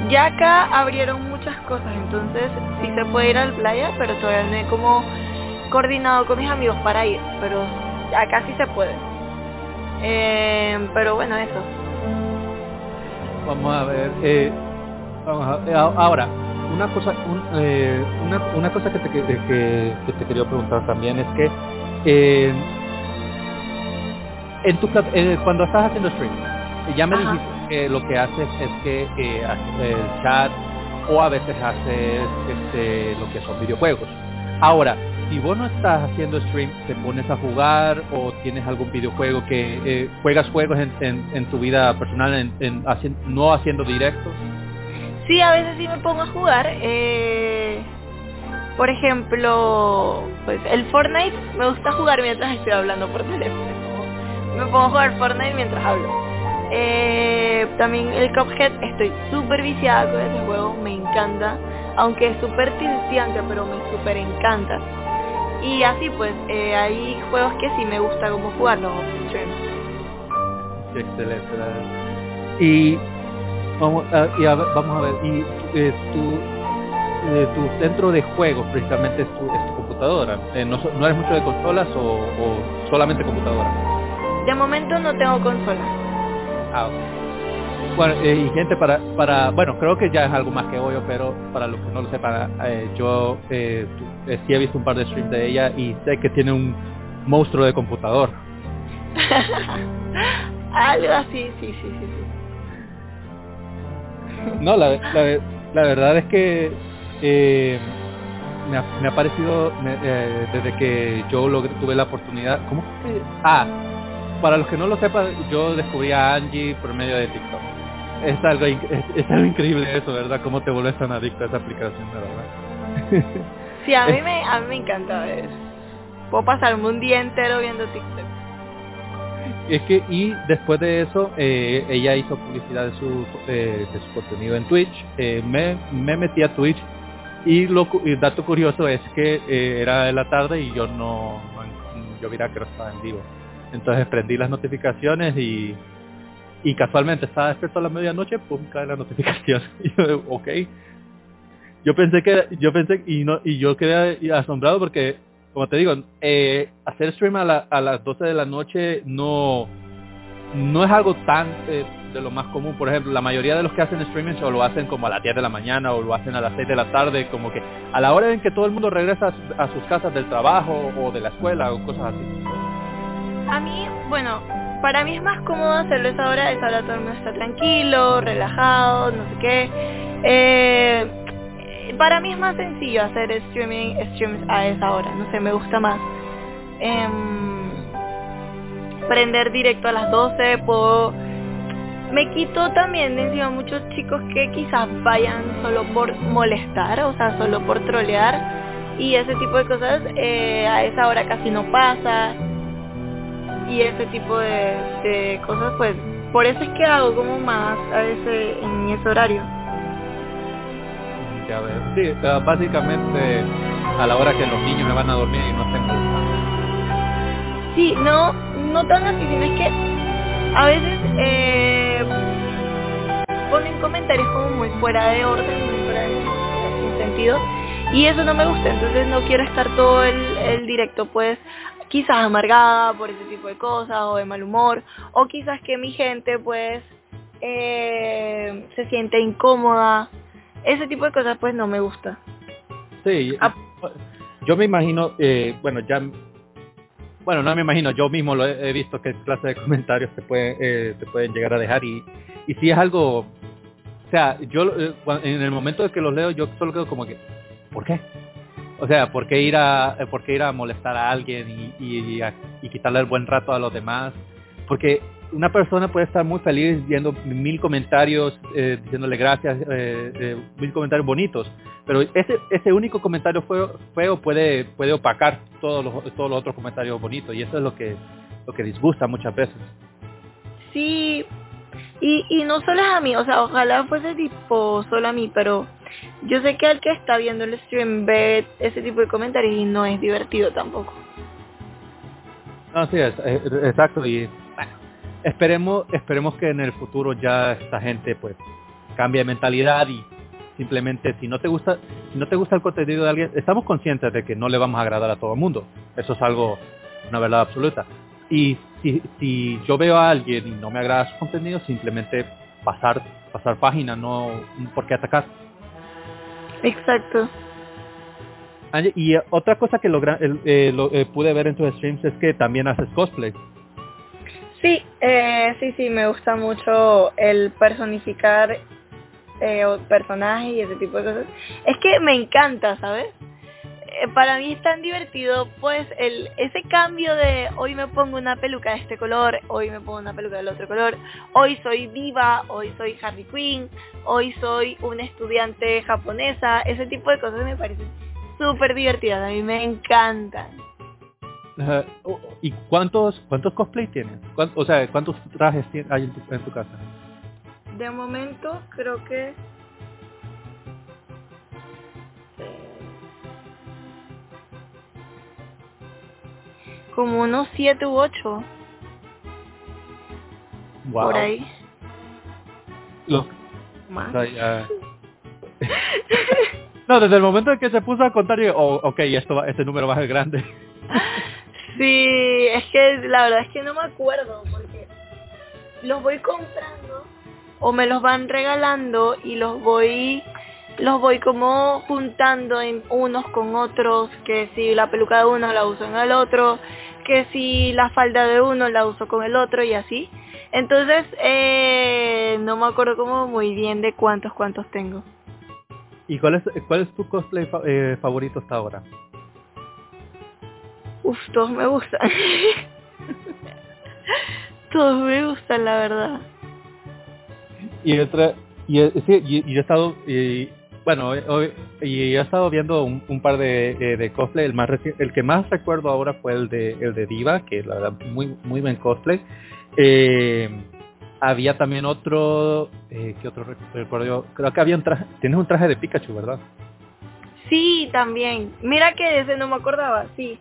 Ya acá abrieron muchas cosas, entonces sí se puede ir a la playa, pero todavía no he como coordinado con mis amigos para ir, pero acá sí se puede. Eh, pero bueno, eso. Vamos a ver. Eh, vamos a, eh, ahora, una cosa, eh, una, una, cosa que te, que, que, te quería preguntar también es que eh, en tu cuando estás haciendo stream, ya me dijiste que lo que haces es que haces el chat o a veces haces este, lo que son videojuegos. Ahora, si vos no estás haciendo stream, te pones a jugar o tienes algún videojuego que eh, juegas juegos en, tu vida personal, en, no haciendo directos. Sí, a veces sí me pongo a jugar. Eh, por ejemplo, pues el Fortnite me gusta jugar mientras estoy hablando por teléfono. Me pongo a jugar Fortnite mientras hablo. Eh, también el Cuphead, estoy súper viciada con ese juego, me encanta. Aunque es súper tilciante, pero me súper encanta. Y así pues, eh, hay juegos que sí me gusta como jugarlos Qué excelente. Y vamos a, y vamos a ver, y eh, tu, eh, tu centro de juegos precisamente es tu, es tu computadora. Eh, no, ¿No eres mucho de consolas o, o, solamente computadora? De momento no tengo consola. Ah, bueno, eh, y gente para, para, bueno, creo que ya es algo más que obvio, pero para los que no lo sepan, eh, yo eh, eh, sí he visto un par de streams de ella y sé que tiene un monstruo de computador. algo así, sí, sí, sí, sí. No, la, la, la verdad es que me, ha, me ha parecido, me, eh, desde que yo lo, tuve la oportunidad, ¿cómo que? Ah, para los que no lo sepan, yo descubrí a Angie por medio de TikTok es algo, es, algo increíble eso, ¿verdad? Cómo te vuelves tan adicto a esa aplicación, ¿verdad? Sí, a mí me, a mí me encanta ver. Puedo pasarme un día entero viendo TikTok. Es que, y después de eso, eh, ella hizo publicidad de su, eh, de su contenido en Twitch. Eh, me, me metí a Twitch y lo el dato curioso es que eh, era de la tarde y yo no, no yo mira que no estaba en vivo. Entonces prendí las notificaciones y y casualmente estaba despierto a la medianoche, pum, cae la notificación. Y yo, ok. Yo pensé que, yo pensé, y no, y yo quedé asombrado porque, como te digo, eh, hacer stream a, la, a las 12 de la noche no, no es algo tan eh, de lo más común. Por ejemplo, la mayoría de los que hacen streaming o lo hacen como a las 10 de la mañana o lo hacen a las 6 de la tarde, como que a la hora en que todo el mundo regresa a sus casas del trabajo o de la escuela o cosas así. A mí, bueno, para mí es más cómodo hacerlo esa hora, esa hora todo el mundo está tranquilo, relajado, no sé qué. Eh, para mí es más sencillo hacer streaming, streams a esa hora, no sé, me gusta más. Eh, prender directo a las 12, puedo... Me quito también de encima muchos chicos que quizás vayan solo por molestar, o sea, solo por trolear. Y ese tipo de cosas eh, a esa hora casi no pasa y ese tipo de, cosas, pues por eso es que hago como más a ese, en ese horario. Ya ver, sí, básicamente a la hora que los niños me van a dormir y no estén Sí, no, no tan así, sino es que a veces eh, ponen comentarios como muy fuera de orden, muy fuera de divertido y eso no me gusta, entonces no quiero estar todo el, el directo pues quizás amargada por ese tipo de cosas o de mal humor o quizás que mi gente pues eh, se siente incómoda, ese tipo de cosas pues no me gusta. Sí, Ah. yo me imagino, eh, bueno, ya, bueno, no me imagino, yo mismo lo he, he visto qué clase de comentarios te pueden, eh, te pueden llegar a dejar y, y si es algo, o sea, yo eh, en el momento de que los leo, yo solo quedo como que, ¿por qué? O sea, ¿por qué ir a, por qué ir a molestar a alguien y, y, y a- y quitarle el buen rato a los demás? Porque una persona puede estar muy feliz viendo mil comentarios, eh, diciéndole gracias, eh, eh, mil comentarios bonitos, pero ese ese único comentario feo, feo puede puede opacar todos los todos los otros comentarios bonitos y eso es lo que lo que disgusta muchas veces. Sí, y, y no solo es a mí, o sea, ojalá fuese tipo solo a mí, pero yo sé que el que está viendo el stream ve ese tipo de comentarios y no es divertido tampoco. No, sí, es, exacto y bueno, esperemos esperemos que en el futuro ya esta gente pues cambie de mentalidad y simplemente si no te gusta si no te gusta el contenido de alguien estamos conscientes de que no le vamos a agradar a todo el mundo. Eso es algo una verdad absoluta. Y si, si yo veo a alguien y no me agrada su contenido simplemente pasar pasar página no por qué atacar Exacto. Angie, y eh, otra cosa que logra, el- eh, lo- eh, pude ver en tus streams es que también haces cosplay Sí, eh, sí, sí, me gusta mucho el personificar eh, personajes y ese tipo de cosas. Es que me encanta, ¿sabes? Eh, para mí es tan divertido, pues, el ese cambio de hoy me pongo una peluca de este color, hoy me pongo una peluca del otro color, hoy soy diva, hoy soy Harley Quinn, hoy soy una estudiante japonesa, ese tipo de cosas me parecen súper divertidas, a mí me encantan. ¿Y cuántos cuántos cosplay tienes? ¿Cuán- o sea, ¿cuántos trajes hay en tu, en tu casa? De momento creo que como unos siete u ocho Wow. por ahí Los- más. ya- no, desde el momento en que se puso a contar, yo, oh, ok, esto va- este número va a ser grande. Sí, es que la verdad es que no me acuerdo porque los voy comprando o me los van regalando y los voy los voy como juntando en unos con otros, que si la peluca de uno la uso en el otro, que si la falda de uno la uso con el otro y así. Entonces, eh, no me acuerdo como muy bien de cuántos cuántos tengo. ¿Y cuál es cuál es tu cosplay fa- eh, favorito hasta ahora? Uf, todos me gustan. todos me gustan, la verdad. Y otra y, sí, y, y yo he estado y, bueno hoy- hoy- y he estado viendo un, un par de, de cosplay el más reci- el que más recuerdo ahora fue el de el de Diva que la verdad muy muy buen cosplay Eh, había también otro eh, ¿qué otro rec- recuerdo creo que había un traje tienes un traje de Pikachu verdad Sí, también. Mira que ese no me acordaba, sí.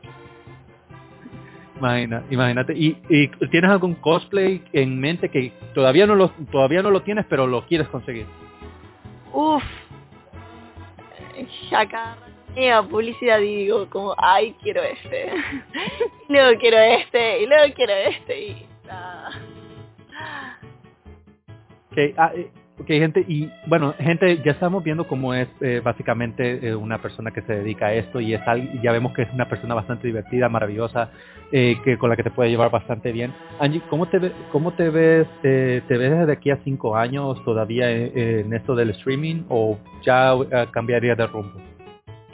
Imagina, imagínate y, y tienes algún cosplay en mente que todavía no lo todavía no lo tienes pero lo quieres conseguir Uf. Acá llega publicidad y digo como, ay, quiero este. y luego quiero este, y luego quiero este, y nada. Okay, ah, eh, ok, gente, y bueno, gente, ya estamos viendo cómo es eh, básicamente eh, una persona que se dedica a esto y es ya vemos que es una persona bastante divertida, maravillosa, eh, que con la que te puede llevar bastante bien. Angie, ¿cómo te, cómo te ves? eh, ¿Te ves desde aquí a cinco años todavía en, en esto del streaming o ya eh, cambiaría de rumbo?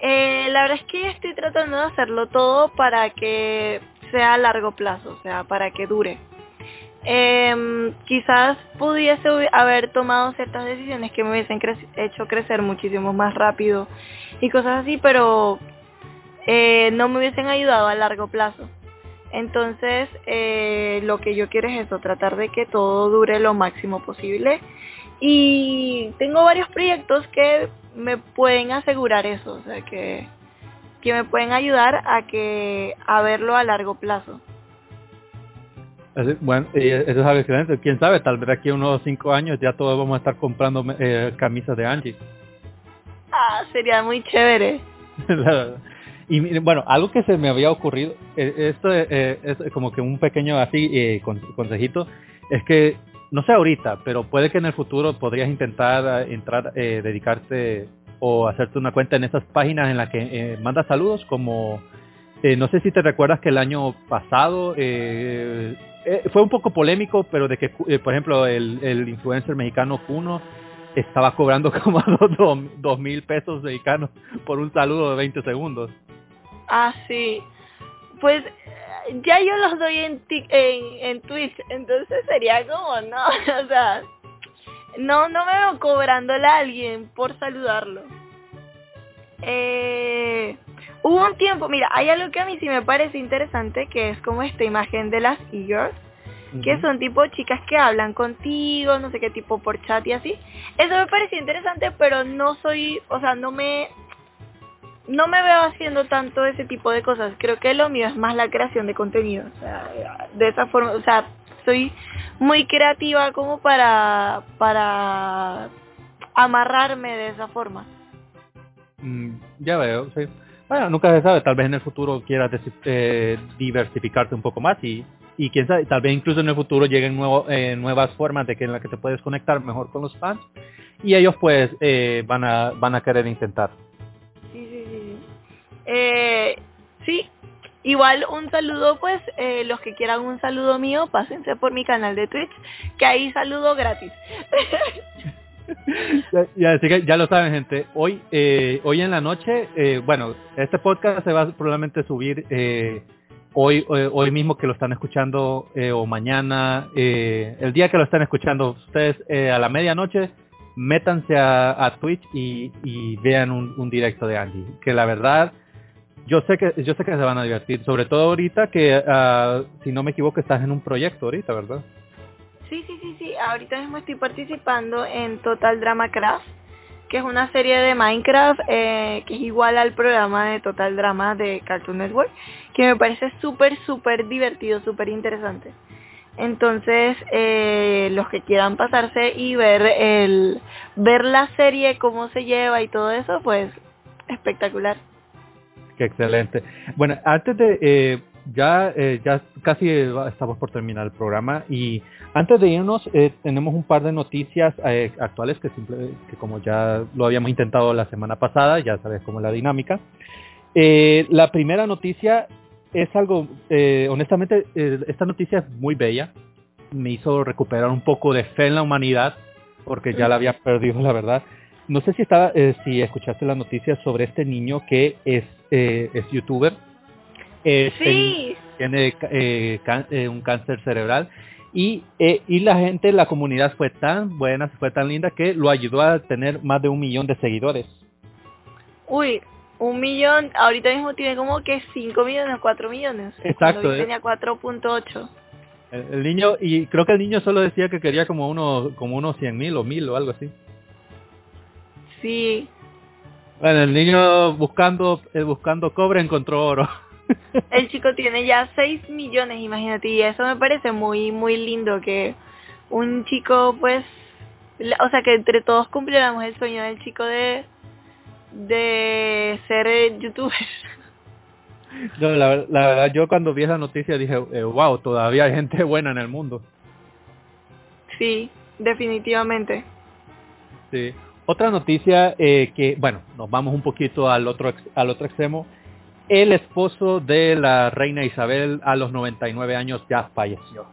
Eh, la verdad es que estoy tratando de hacerlo todo para que sea a largo plazo, o sea, para que dure. Em, quizás pudiese haber tomado ciertas decisiones que me hubiesen hecho crecer muchísimo más rápido y cosas así, pero eh, no me hubiesen ayudado a largo plazo. Entonces, eh, lo que yo quiero es eso, tratar de que todo dure lo máximo posible. Y tengo varios proyectos que me pueden asegurar eso, o sea, que, que me pueden ayudar a que a verlo a largo plazo. Así- Bueno, eh, eso es algo excelente. Quién sabe, tal vez aquí a unos cinco años ya todos vamos a estar comprando eh, camisas de Angie. Ah, sería muy chévere. y bueno, algo que se me había ocurrido, eh, esto eh, es como que un pequeño así eh, consejito, es que, no sé ahorita, pero puede que en el futuro podrías intentar entrar, dedicarte o hacerte una cuenta en esas páginas en las que mandas saludos como... no sé si te recuerdas que el año pasado fue un poco polémico, pero de que, por ejemplo, el, el influencer mexicano Kuno estaba cobrando como dos, dos mil pesos mexicanos por un saludo de 20 segundos. Ah, sí. Pues ya yo los doy en, en, en Twitch, entonces sería como, no, o sea, no, no me veo cobrándole a alguien por saludarlo. Eh, hubo un tiempo, mira, hay algo que a mí sí me parece interesante, que es como esta imagen de las e-girls, que son tipo chicas que hablan contigo, no sé qué tipo por chat y así. Eso me pareció interesante, pero no soy, o sea, no me no me veo haciendo tanto ese tipo de cosas. Creo que lo mío es más la creación de contenido. O sea, de esa forma, o sea, soy muy creativa como para para amarrarme de esa forma. Mm, ya veo, sí. Bueno, nunca se sabe, tal vez en el futuro quieras eh, diversificarte un poco más y y quién sabe, tal vez incluso en el futuro lleguen eh, nuevas formas de que en la que te puedes conectar mejor con los fans y ellos pues eh, van a van a querer intentar. Sí, sí, sí. Eh, sí, igual un saludo pues eh, los que quieran un saludo mío pásense por mi canal de Twitch que ahí saludo gratis. ya, así que ya lo saben gente, hoy eh, hoy en la noche, eh, bueno, este podcast se va a probablemente subir eh, hoy, hoy, mismo que lo están escuchando eh, o mañana, eh, el día que lo están escuchando ustedes eh, a la medianoche, métanse a, Twitch y, vean un, directo de Angie, que la verdad yo sé que yo sé que se van a divertir, sobre todo ahorita que uh, si no me equivoco estás en un proyecto ahorita, ¿verdad? Sí, sí, sí, sí, ahorita mismo estoy participando en Total Drama Craft que es una serie de Minecraft eh, que es igual al programa de Total Drama de Cartoon Network, que me parece súper, súper divertido, súper interesante. Entonces, eh, los que quieran pasarse y ver el ver la serie, cómo se lleva y todo eso, pues espectacular. Qué excelente. Bueno, antes de eh, ya, eh, ya casi estamos por terminar el programa y antes de irnos eh, tenemos un par de noticias eh, actuales que, que como ya lo habíamos intentado la semana pasada, ya sabes cómo es la dinámica. la primera noticia es algo, honestamente, esta noticia es muy bella, me hizo recuperar un poco de fe en la humanidad porque ya la había perdido, la verdad. No sé si estaba, si escuchaste la noticia sobre este niño que es, es youtuber eh, sí. tiene eh, eh, un cáncer cerebral y, y la gente, la comunidad fue tan buena, fue tan linda que lo ayudó a tener más de un millón de seguidores. Uy, un millón, ahorita mismo tiene como que 5 millones, 4 millones. Exacto. Tenía 4.8. El, el, niño, y creo que el niño solo decía que quería como uno, como unos 100 mil o mil o algo así. Sí. Bueno, el niño buscando, buscando cobre encontró oro. El chico tiene ya 6 millones, imagínate, y eso me parece muy, muy lindo que un chico, pues, o sea, que entre todos cumpliéramos el sueño del chico de, de ser youtuber. No, la, la, verdad, yo cuando vi esa noticia dije, wow, eh, todavía hay gente buena en el mundo. Sí, definitivamente. Sí. Otra noticia eh, que, bueno, nos vamos un poquito al otro al otro extremo el esposo de la reina Isabel a los 99 años ya falleció.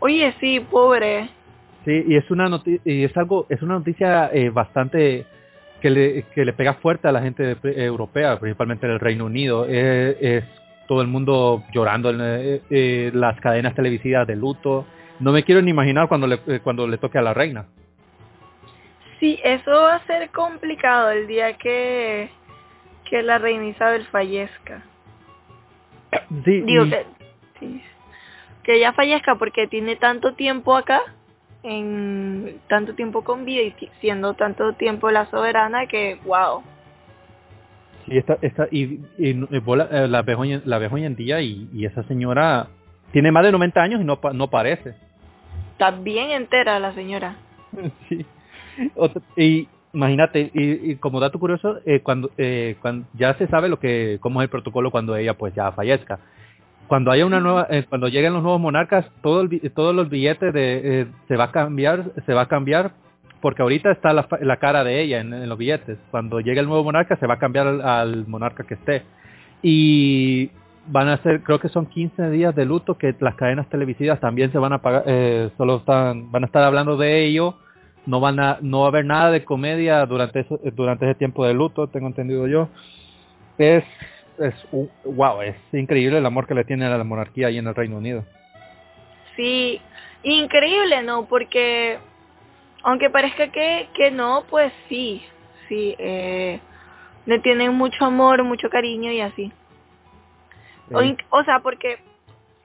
Oye, sí, pobre. Sí, y es una noticia, y es algo, es una noticia eh, bastante que le, que le pega fuerte a la gente europea, principalmente en el Reino Unido. Eh, es todo el mundo llorando en eh, las cadenas televisivas de luto. No me quiero ni imaginar cuando le, cuando le toque a la reina. Sí, eso va a ser complicado el día que que la reina Isabel fallezca. Sí, Digo que, que ella fallezca porque tiene tanto tiempo acá, en tanto tiempo con vida y siendo tanto tiempo la soberana que, wow. Sí, esta, esta, y, y, eh, la, ves hoy, la ves hoy en día y, y, esa señora tiene más de 90 años y no, no parece. Está bien entera la señora. Sí. y imagínate, y, como dato curioso, eh, cuando, eh, cuando ya se sabe lo que, cómo es el protocolo cuando ella pues ya fallezca. Cuando haya una nueva, eh, cuando lleguen los nuevos monarcas, todo todos los billetes de, se va a cambiar, se va a cambiar, porque ahorita está la, la cara de ella en, los billetes. Cuando llegue el nuevo monarca, se va a cambiar al, monarca que esté. Y van a ser, creo que son 15 días de luto que las cadenas televisivas también se van a pagar, solo están, van a estar hablando de ello no van a no va a haber nada de comedia durante eso, durante ese tiempo de luto tengo entendido yo. Es es wow es increíble el amor que le tiene a la monarquía ahí en el Reino Unido. Sí increíble no porque aunque parezca que que no pues sí sí eh, le tienen mucho amor mucho cariño y así. O, o sea porque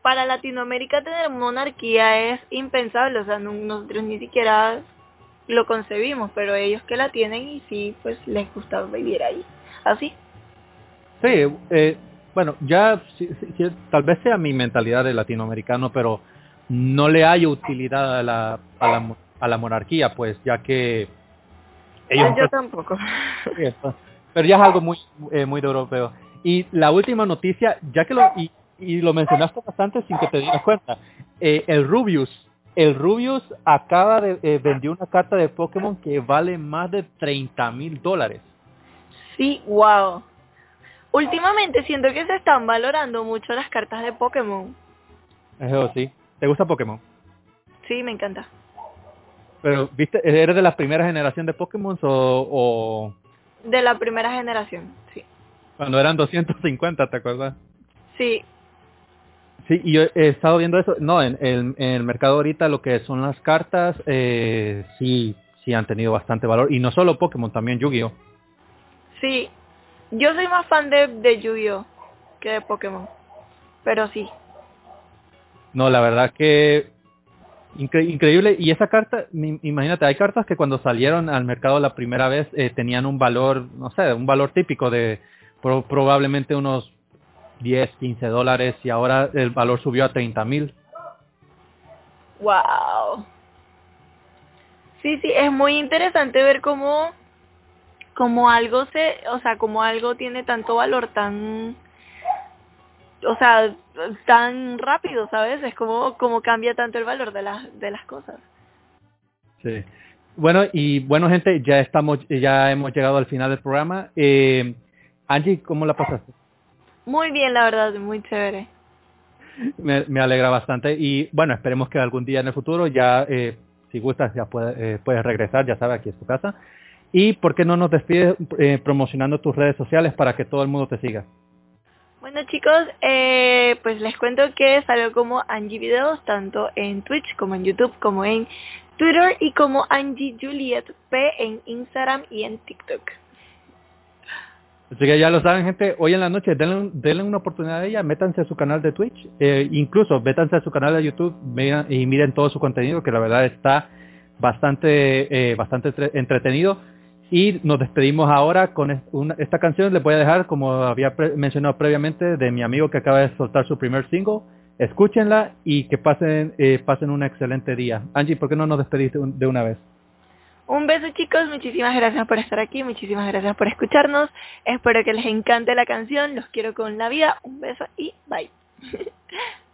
para Latinoamérica tener monarquía es impensable, o sea, nosotros ni siquiera lo concebimos, pero ellos que la tienen y sí, pues les gusta vivir ahí. ¿Así? Sí, eh, bueno, ya tal vez sea mi mentalidad de latinoamericano, pero no le hay utilidad a la, a la, a la monarquía, pues, ya que ellos... yo tampoco. pero ya es algo muy, eh, muy de europeo. Y la última noticia, ya que lo... Y, y lo mencionaste bastante sin que te dieras cuenta, eh, el Rubius el Rubius acaba de eh, vendió una carta de Pokémon que vale más de 30 mil dólares. Sí, wow. Últimamente siento que se están valorando mucho las cartas de Pokémon. Eso sí. ¿Te gusta Pokémon? Sí, me encanta. Pero, ¿viste? ¿Eres de la primera generación de Pokémon o, o...? De la primera generación, sí. Cuando eran 250, ¿te acuerdas? Sí, Sí, y yo he estado viendo eso. No, en, el mercado ahorita lo que son las cartas, eh, sí, sí han tenido bastante valor. Y no solo Pokémon, también Yu-Gi-Oh. Sí, yo soy más fan de, de Yu-Gi-Oh que de Pokémon. Pero sí. No, la verdad que increíble. Y esa carta, imagínate, hay cartas que cuando salieron al mercado la primera vez eh, tenían un valor, no sé, un valor típico de probablemente unos 10, 15 dólares y ahora el valor subió a 30 mil. Wow. Sí, sí, es muy interesante ver cómo, como algo se, o sea, como algo tiene tanto valor tan, o sea, tan rápido, ¿sabes? Es como, como cambia tanto el valor de las, de las cosas. Sí. Bueno, y bueno, gente, ya estamos, ya hemos llegado al final del programa. Eh, Angie, ¿cómo la pasaste? Muy bien, la verdad, muy chévere. Me, alegra bastante y bueno, esperemos que algún día en el futuro ya, eh, si gustas, ya eh, puedes regresar, ya sabes, aquí es tu casa. Y por qué no nos despides eh, promocionando tus redes sociales para que todo el mundo te siga. Bueno chicos, pues les cuento que salgo como Angie Videos, tanto en Twitch como en YouTube, como en Twitter y como Angie Juliet P en Instagram y en TikTok. Así que ya lo saben, gente, hoy en la noche denle, una oportunidad a ella, métanse a su canal de Twitch, eh, incluso métanse a su canal de YouTube y miren todo su contenido, que la verdad está bastante, eh, bastante entretenido. Y nos despedimos ahora con esta canción, les voy a dejar, como había mencionado previamente, de mi amigo que acaba de soltar su primer single. Escúchenla y que pasen, eh, pasen un excelente día. Angie, ¿por qué no nos despediste de una vez? Un beso chicos, muchísimas gracias por estar aquí, muchísimas gracias por escucharnos. Espero que les encante la canción, los quiero con la vida. Un beso y bye.